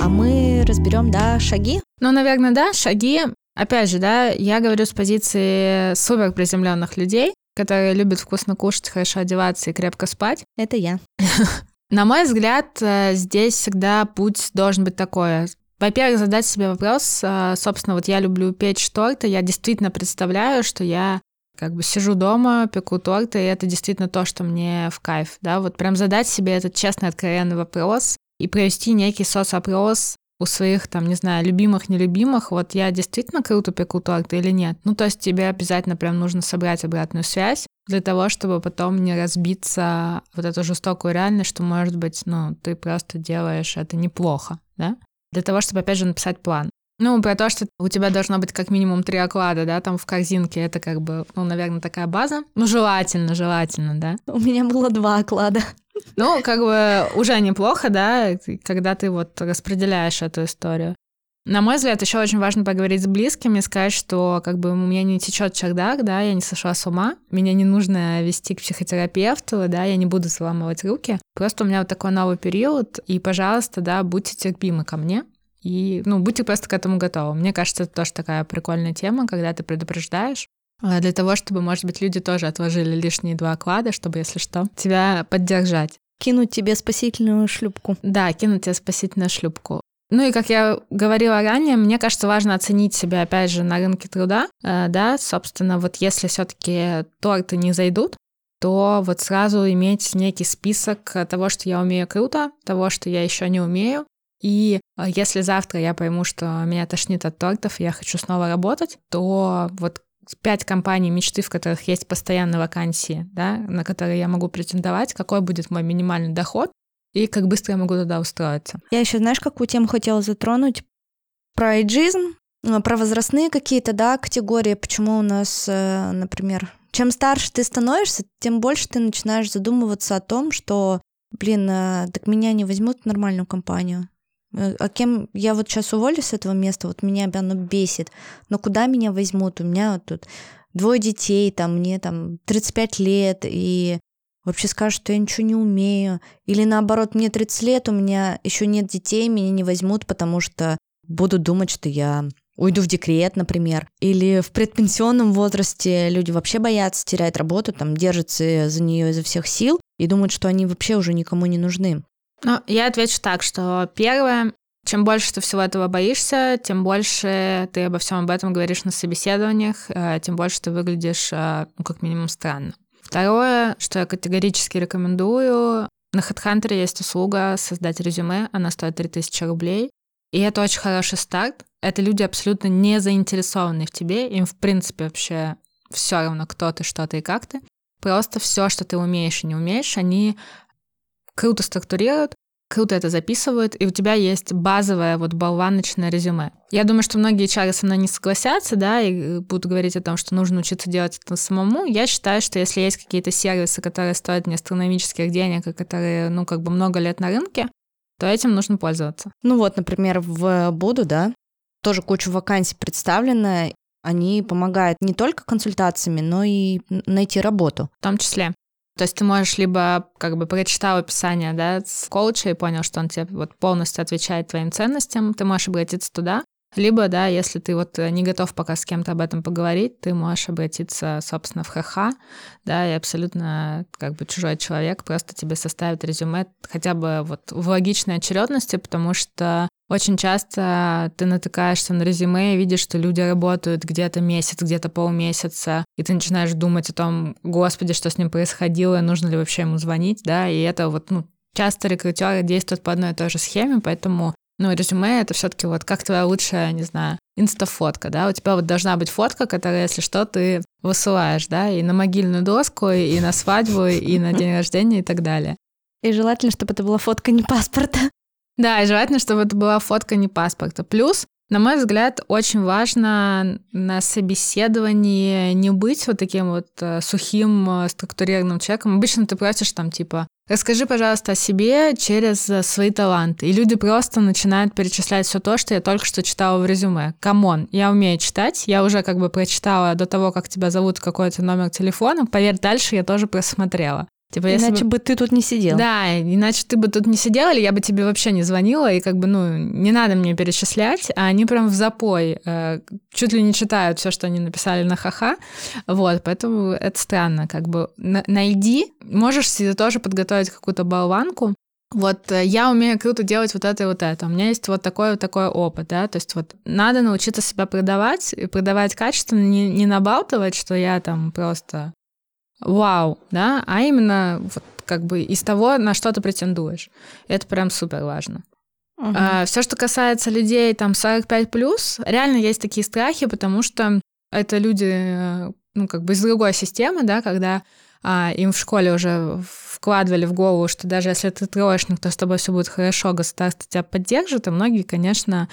А мы разберем, да, шаги? Ну, наверное, да, шаги. Опять же, да, я говорю с позиции супер приземленных людей, которые любят вкусно кушать, хорошо одеваться и крепко спать. Это я. На мой взгляд, э, здесь всегда путь должен быть такой. Во-первых, задать себе вопрос, э, собственно, вот я люблю печь торты, я действительно представляю, что я как бы сижу дома, пеку торты, и это действительно то, что мне в кайф, да, вот прям задать себе этот честный, откровенный вопрос и провести некий соцопрос у своих, там, не знаю, любимых, нелюбимых, вот я действительно круто пеку торт или нет. Ну, то есть тебе обязательно прям нужно собрать обратную связь для того, чтобы потом не разбиться вот эту жестокую реальность, что, может быть, ну, ты просто делаешь это неплохо, да? Для того, чтобы, опять же, написать план. Ну, про то, что у тебя должно быть как минимум три оклада, да, там в корзинке, это как бы, ну, наверное, такая база. Ну, желательно, желательно, да. У меня было два оклада. Ну, как бы уже неплохо, да, когда ты вот распределяешь эту историю. На мой взгляд, еще очень важно поговорить с близкими, сказать, что как бы у меня не течет чердак, да, я не сошла с ума, меня не нужно вести к психотерапевту, да, я не буду заламывать руки. Просто у меня вот такой новый период, и, пожалуйста, да, будьте терпимы ко мне. И, ну, будьте просто к этому готовы. Мне кажется, это тоже такая прикольная тема, когда ты предупреждаешь, для того, чтобы, может быть, люди тоже отложили лишние два оклада, чтобы, если что, тебя поддержать. Кинуть тебе спасительную шлюпку. Да, кинуть тебе спасительную шлюпку. Ну и, как я говорила ранее, мне кажется, важно оценить себя, опять же, на рынке труда, э, да, собственно, вот если все таки торты не зайдут, то вот сразу иметь некий список того, что я умею круто, того, что я еще не умею, и э, если завтра я пойму, что меня тошнит от тортов, и я хочу снова работать, то вот пять компаний мечты, в которых есть постоянные вакансии, да, на которые я могу претендовать, какой будет мой минимальный доход и как быстро я могу туда устроиться. Я еще, знаешь, какую тему хотела затронуть? Про эйджизм, э, про возрастные какие-то, да, категории, почему у нас, э, например, чем старше ты становишься, тем больше ты начинаешь задумываться о том, что, блин, э, так меня не возьмут в нормальную компанию. Э, а кем я вот сейчас уволюсь с этого места, вот меня оно бесит. Но куда меня возьмут? У меня вот тут двое детей, там мне там 35 лет, и вообще скажут, что я ничего не умею. Или наоборот, мне 30 лет, у меня еще нет детей, меня не возьмут, потому что будут думать, что я уйду в декрет, например. Или в предпенсионном возрасте люди вообще боятся терять работу, там держатся за нее изо всех сил и думают, что они вообще уже никому не нужны. Ну, я отвечу так, что первое, чем больше ты всего этого боишься, тем больше ты обо всем об этом говоришь на собеседованиях, э, тем больше ты выглядишь, э, ну, как минимум, странно. Второе, что я категорически рекомендую, на HeadHunter есть услуга создать резюме, она стоит 3000 рублей, и это очень хороший старт. Это люди абсолютно не заинтересованные в тебе, им в принципе вообще все равно, кто ты, что ты и как ты. Просто все, что ты умеешь и не умеешь, они круто структурируют, круто это записывают, и у тебя есть базовое вот болваночное резюме. Я думаю, что многие HR со мной не согласятся, да, и будут говорить о том, что нужно учиться делать это самому. Я считаю, что если есть какие-то сервисы, которые стоят мне астрономических денег, и которые, ну, как бы много лет на рынке, то этим нужно пользоваться. Ну вот, например, в Буду, да, тоже куча вакансий представлена, они помогают не только консультациями, но и найти работу. В том числе. То есть ты можешь либо как бы прочитал описание, да, с коуча и понял, что он тебе вот полностью отвечает твоим ценностям, ты можешь обратиться туда, либо, да, если ты вот не готов пока с кем-то об этом поговорить, ты можешь обратиться, собственно, в ХХ, да, и абсолютно как бы чужой человек просто тебе составит резюме хотя бы вот в логичной очередности, потому что очень часто ты натыкаешься на резюме и видишь, что люди работают где-то месяц, где-то полмесяца, и ты начинаешь думать о том, господи, что с ним происходило, нужно ли вообще ему звонить, да, и это вот, ну, часто рекрутеры действуют по одной и той же схеме, поэтому ну, резюме — это все таки вот как твоя лучшая, не знаю, инстафотка, да, у тебя вот должна быть фотка, которая, если что, ты высылаешь, да, и на могильную доску, и на свадьбу, и на день рождения, и так далее. И желательно, чтобы это была фотка не паспорта. Да, и желательно, чтобы это была фотка не паспорта. Плюс, на мой взгляд, очень важно на собеседовании не быть вот таким вот э, сухим, э, структурированным человеком. Обычно ты просишь там типа Расскажи, пожалуйста, о себе через э, свои таланты. И люди просто начинают перечислять все то, что я только что читала в резюме. Come on, я умею читать, я уже как бы прочитала до того, как тебя зовут какой-то номер телефона. Поверь, дальше я тоже просмотрела. Типа, иначе бы... бы ты тут не сидел. Да, иначе ты бы тут не сидел, или я бы тебе вообще не звонила, и как бы, ну, не надо мне перечислять, а они прям в запой э, чуть ли не читают все, что они написали на ха-ха. Вот, поэтому это странно, как бы найди, можешь себе тоже подготовить какую-то болванку, вот э, я умею круто делать вот это и вот это. У меня есть вот такой вот такой опыт, да, то есть вот надо научиться себя продавать, и продавать качественно, не, не набалтывать, что я там просто вау, да, а именно вот как бы из того, на что ты претендуешь. Это прям супер важно. Uh-huh. А, все, что касается людей там 45 плюс, реально есть такие страхи, потому что это люди, ну, как бы из другой системы, да, когда а, им в школе уже вкладывали в голову, что даже если ты троечник, то с тобой все будет хорошо, государство тебя поддержит, и многие, конечно,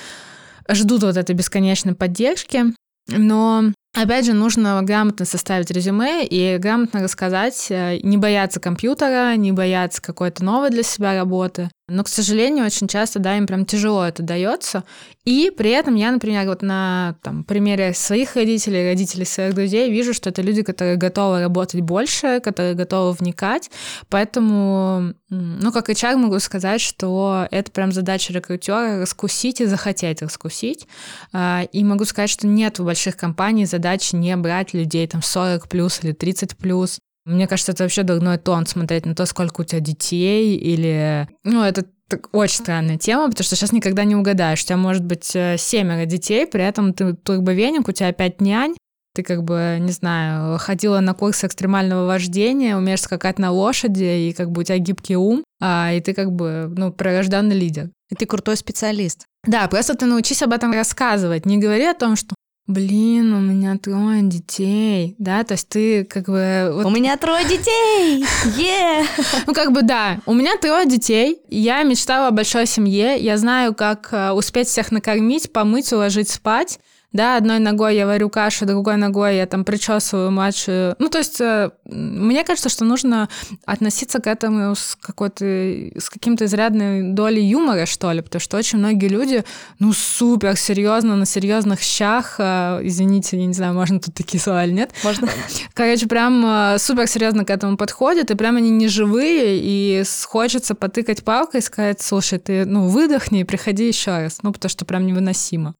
ждут вот этой бесконечной поддержки, но Опять же, нужно грамотно составить резюме и грамотно рассказать, э, не бояться компьютера, не бояться какой-то новой для себя работы. Но, к сожалению, очень часто, да, им прям тяжело это дается. И при этом я, например, вот на там, примере своих родителей, родителей своих друзей вижу, что это люди, которые готовы работать больше, которые готовы вникать. Поэтому, ну, как HR могу сказать, что это прям задача рекрутера раскусить и захотеть раскусить. А, и могу сказать, что нет в больших компаниях задачи не брать людей там 40 плюс или 30 плюс. Мне кажется, это вообще дурной тон смотреть на то, сколько у тебя детей, или... Ну, это так, очень странная тема, потому что сейчас никогда не угадаешь. У тебя может быть э, семеро детей, при этом ты турбовеник, у тебя пять нянь, ты как бы, не знаю, ходила на курсы экстремального вождения, умеешь скакать на лошади, и как бы у тебя гибкий ум, а, и ты как бы, ну, прирожденный лидер. И ты крутой специалист. Да, просто ты научись об этом рассказывать. Не говори о том, что Блин, у меня трое детей, да, то есть ты как бы... Вот... У меня трое детей! Yeah! Ну, как бы да, у меня трое детей, я мечтала о большой семье, я знаю, как э, успеть всех накормить, помыть, уложить спать, да, одной ногой я варю кашу, другой ногой я там причесываю младшую. Ну, то есть э, мне кажется, что нужно относиться к этому с какой-то, с каким-то изрядной долей юмора, что ли, потому что очень многие люди, ну, супер серьезно, на серьезных щах, э, извините, я не знаю, можно тут такие слова или нет. Можно. Короче, прям э, супер серьезно к этому подходят, и прям они не живые, и хочется потыкать палкой и сказать, слушай, ты, ну, выдохни и приходи еще раз, ну, потому что прям невыносимо.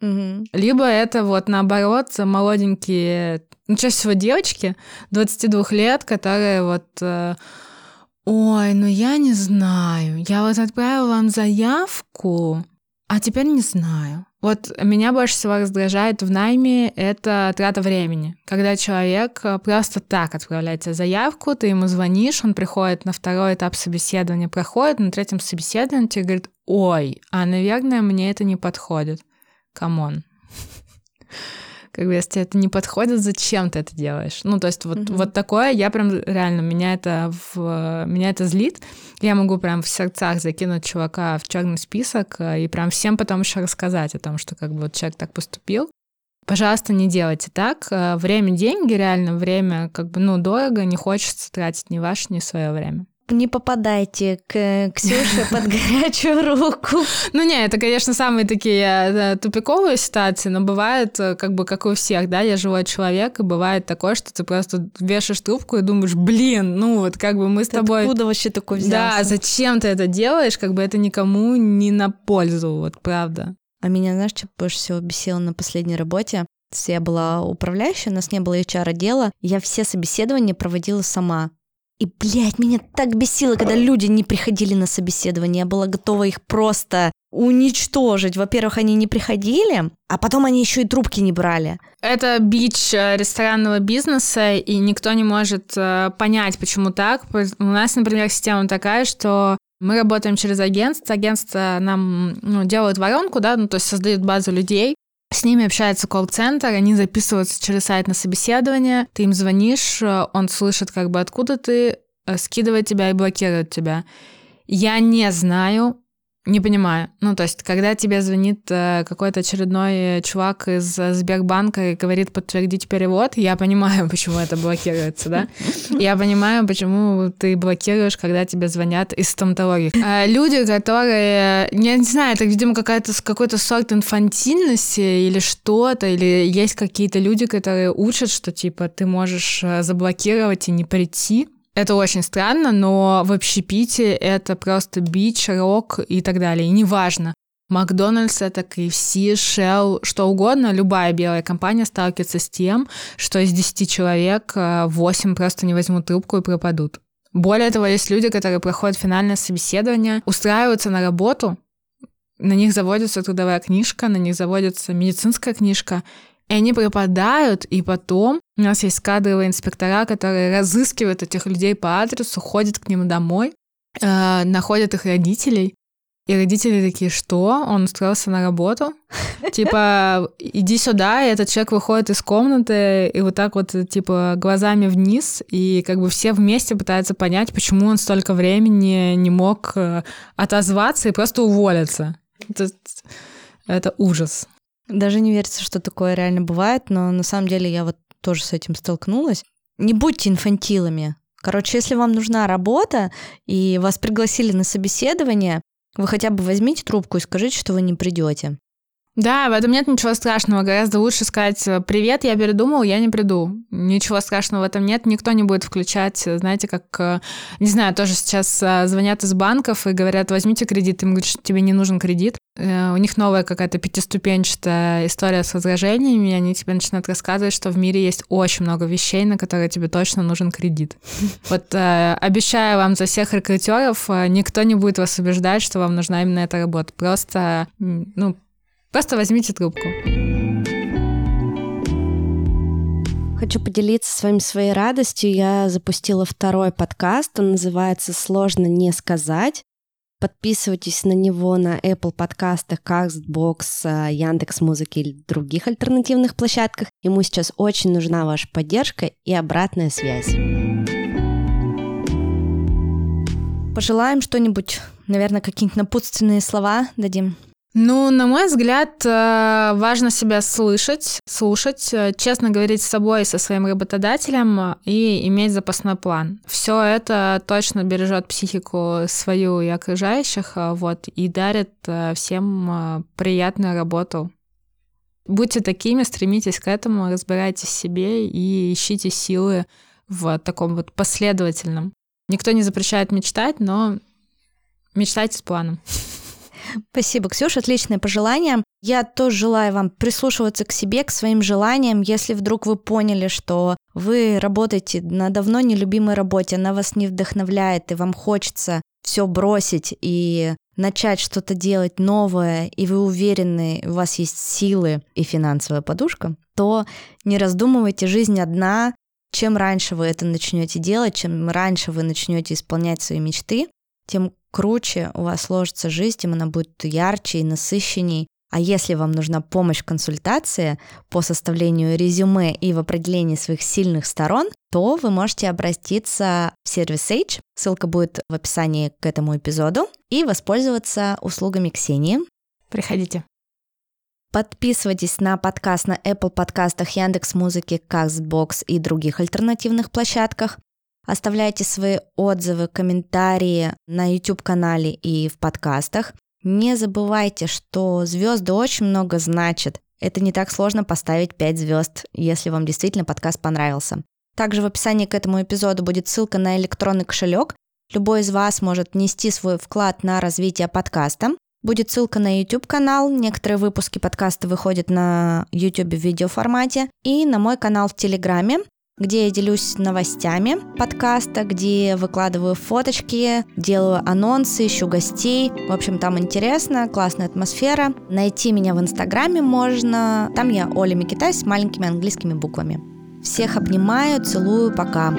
Угу. Либо это вот наоборот молоденькие, ну, чаще всего девочки 22 лет, которые вот э, Ой, ну я не знаю. Я вот отправила вам заявку, а теперь не знаю. Вот меня больше всего раздражает в найме это трата времени. Когда человек э, просто так отправляет тебе заявку, ты ему звонишь, он приходит на второй этап собеседования, проходит, на третьем собеседовании тебе говорит, ой, а, наверное, мне это не подходит come on. Как бы, если это не подходит, зачем ты это делаешь? Ну, то есть вот, mm-hmm. вот такое, я прям реально, меня это, в, меня это злит. Я могу прям в сердцах закинуть чувака в черный список э, и прям всем потом еще рассказать о том, что как бы вот человек так поступил. Пожалуйста, не делайте так. Э, время — деньги, реально, время как бы, ну, дорого, не хочется тратить ни ваше, ни свое время не попадайте к Ксюше под горячую руку. Ну не, это, конечно, самые такие э, тупиковые ситуации, но бывает, э, как бы, как у всех, да, я живой человек, и бывает такое, что ты просто вешаешь трубку и думаешь, блин, ну вот как бы мы с тобой... Откуда вообще такой взялся? Да, зачем ты это делаешь, как бы это никому не на пользу, вот правда. А меня, знаешь, что больше всего бесило на последней работе? Я была управляющей, у нас не было HR-отдела, я все собеседования проводила сама. И, блядь, меня так бесило, когда люди не приходили на собеседование. Я была готова их просто уничтожить. Во-первых, они не приходили, а потом они еще и трубки не брали. Это бич э, ресторанного бизнеса, и никто не может э, понять, почему так. У нас, например, система такая, что Мы работаем через агентство. Агентство нам ну, делают воронку, да, ну, то есть создают базу людей. С ними общается колл-центр, они записываются через сайт на собеседование, ты им звонишь, он слышит как бы откуда ты, э, скидывает тебя и блокирует тебя. Я не знаю, не понимаю. Ну, то есть, когда тебе звонит э, какой-то очередной чувак из Сбербанка и говорит подтвердить перевод, я понимаю, почему это блокируется, да? Я понимаю, почему ты блокируешь, когда тебе звонят из стоматологии. А люди, которые, я не знаю, это, видимо, какая-то какой-то сорт инфантильности или что-то, или есть какие-то люди, которые учат, что, типа, ты можешь э, заблокировать и не прийти, это очень странно, но в общепите это просто бич, рок и так далее. И неважно, Макдональдс, это KFC, Shell, что угодно, любая белая компания сталкивается с тем, что из 10 человек 8 э, просто не возьмут трубку и пропадут. Более того, есть люди, которые проходят финальное собеседование, устраиваются на работу, на них заводится трудовая книжка, на них заводится медицинская книжка, и они пропадают, и потом у нас есть кадровые инспектора, которые разыскивают этих людей по адресу, ходят к ним домой, э, находят их родителей, и родители такие, что? Он устроился на работу? Типа, иди сюда, и этот человек выходит из комнаты, и вот так вот, типа, глазами вниз, и как бы все вместе пытаются понять, почему он столько времени не мог э, отозваться и просто уволиться. Это, это ужас. Даже не верится, что такое реально бывает, но на самом деле я вот тоже с этим столкнулась. Не будьте инфантилами. Короче, если вам нужна работа и вас пригласили на собеседование, вы хотя бы возьмите трубку и скажите, что вы не придете. Да, в этом нет ничего страшного. Гораздо лучше сказать «Привет, я передумал, я не приду». Ничего страшного в этом нет. Никто не будет включать, знаете, как, э, не знаю, тоже сейчас э, звонят из банков и говорят «Возьмите кредит». Им говорят, что тебе не нужен кредит. Э, у них новая какая-то пятиступенчатая история с возражениями, и они тебе начинают рассказывать, что в мире есть очень много вещей, на которые тебе точно нужен кредит. Вот обещаю вам за всех рекрутеров, никто не будет вас убеждать, что вам нужна именно эта работа. Просто, ну, Просто возьмите трубку. Хочу поделиться с вами своей радостью. Я запустила второй подкаст. Он называется «Сложно не сказать». Подписывайтесь на него на Apple подкастах, Castbox, а, Яндекс Музыки или других альтернативных площадках. Ему сейчас очень нужна ваша поддержка и обратная связь. Пожелаем что-нибудь, наверное, какие-нибудь напутственные слова дадим. Ну, на мой взгляд, э, важно себя слышать, слушать, э, честно говорить с собой, со своим работодателем э, и иметь запасной план. Все это точно бережет психику свою и окружающих, вот, и дарит всем приятную работу. Будьте такими, стремитесь к этому, разбирайтесь в себе и ищите силы в таком вот последовательном. Никто не запрещает мечтать, но мечтайте с планом. Спасибо, Ксюша, отличное пожелание. Я тоже желаю вам прислушиваться к себе, к своим желаниям. Если вдруг вы поняли, что вы работаете на давно нелюбимой работе, она вас не вдохновляет, и вам хочется все бросить и начать что-то делать новое, и вы уверены, у вас есть силы и финансовая подушка, то не раздумывайте, жизнь одна. Чем раньше вы это начнете делать, чем раньше вы начнете исполнять свои мечты, тем круче у вас сложится жизнь, тем она будет ярче и насыщенней. А если вам нужна помощь в консультации по составлению резюме и в определении своих сильных сторон, то вы можете обратиться в сервис Sage, ссылка будет в описании к этому эпизоду, и воспользоваться услугами Ксении. Приходите. Подписывайтесь на подкаст на Apple подкастах, Яндекс Музыки, Castbox и других альтернативных площадках. Оставляйте свои отзывы, комментарии на YouTube-канале и в подкастах. Не забывайте, что звезды очень много значат. Это не так сложно поставить 5 звезд, если вам действительно подкаст понравился. Также в описании к этому эпизоду будет ссылка на электронный кошелек. Любой из вас может нести свой вклад на развитие подкаста. Будет ссылка на YouTube-канал, некоторые выпуски подкаста выходят на YouTube в видеоформате, и на мой канал в Телеграме, где я делюсь новостями подкаста, где выкладываю фоточки, делаю анонсы, ищу гостей. В общем, там интересно, классная атмосфера. Найти меня в Инстаграме можно. Там я Оля Микитай с маленькими английскими буквами. Всех обнимаю, целую, пока.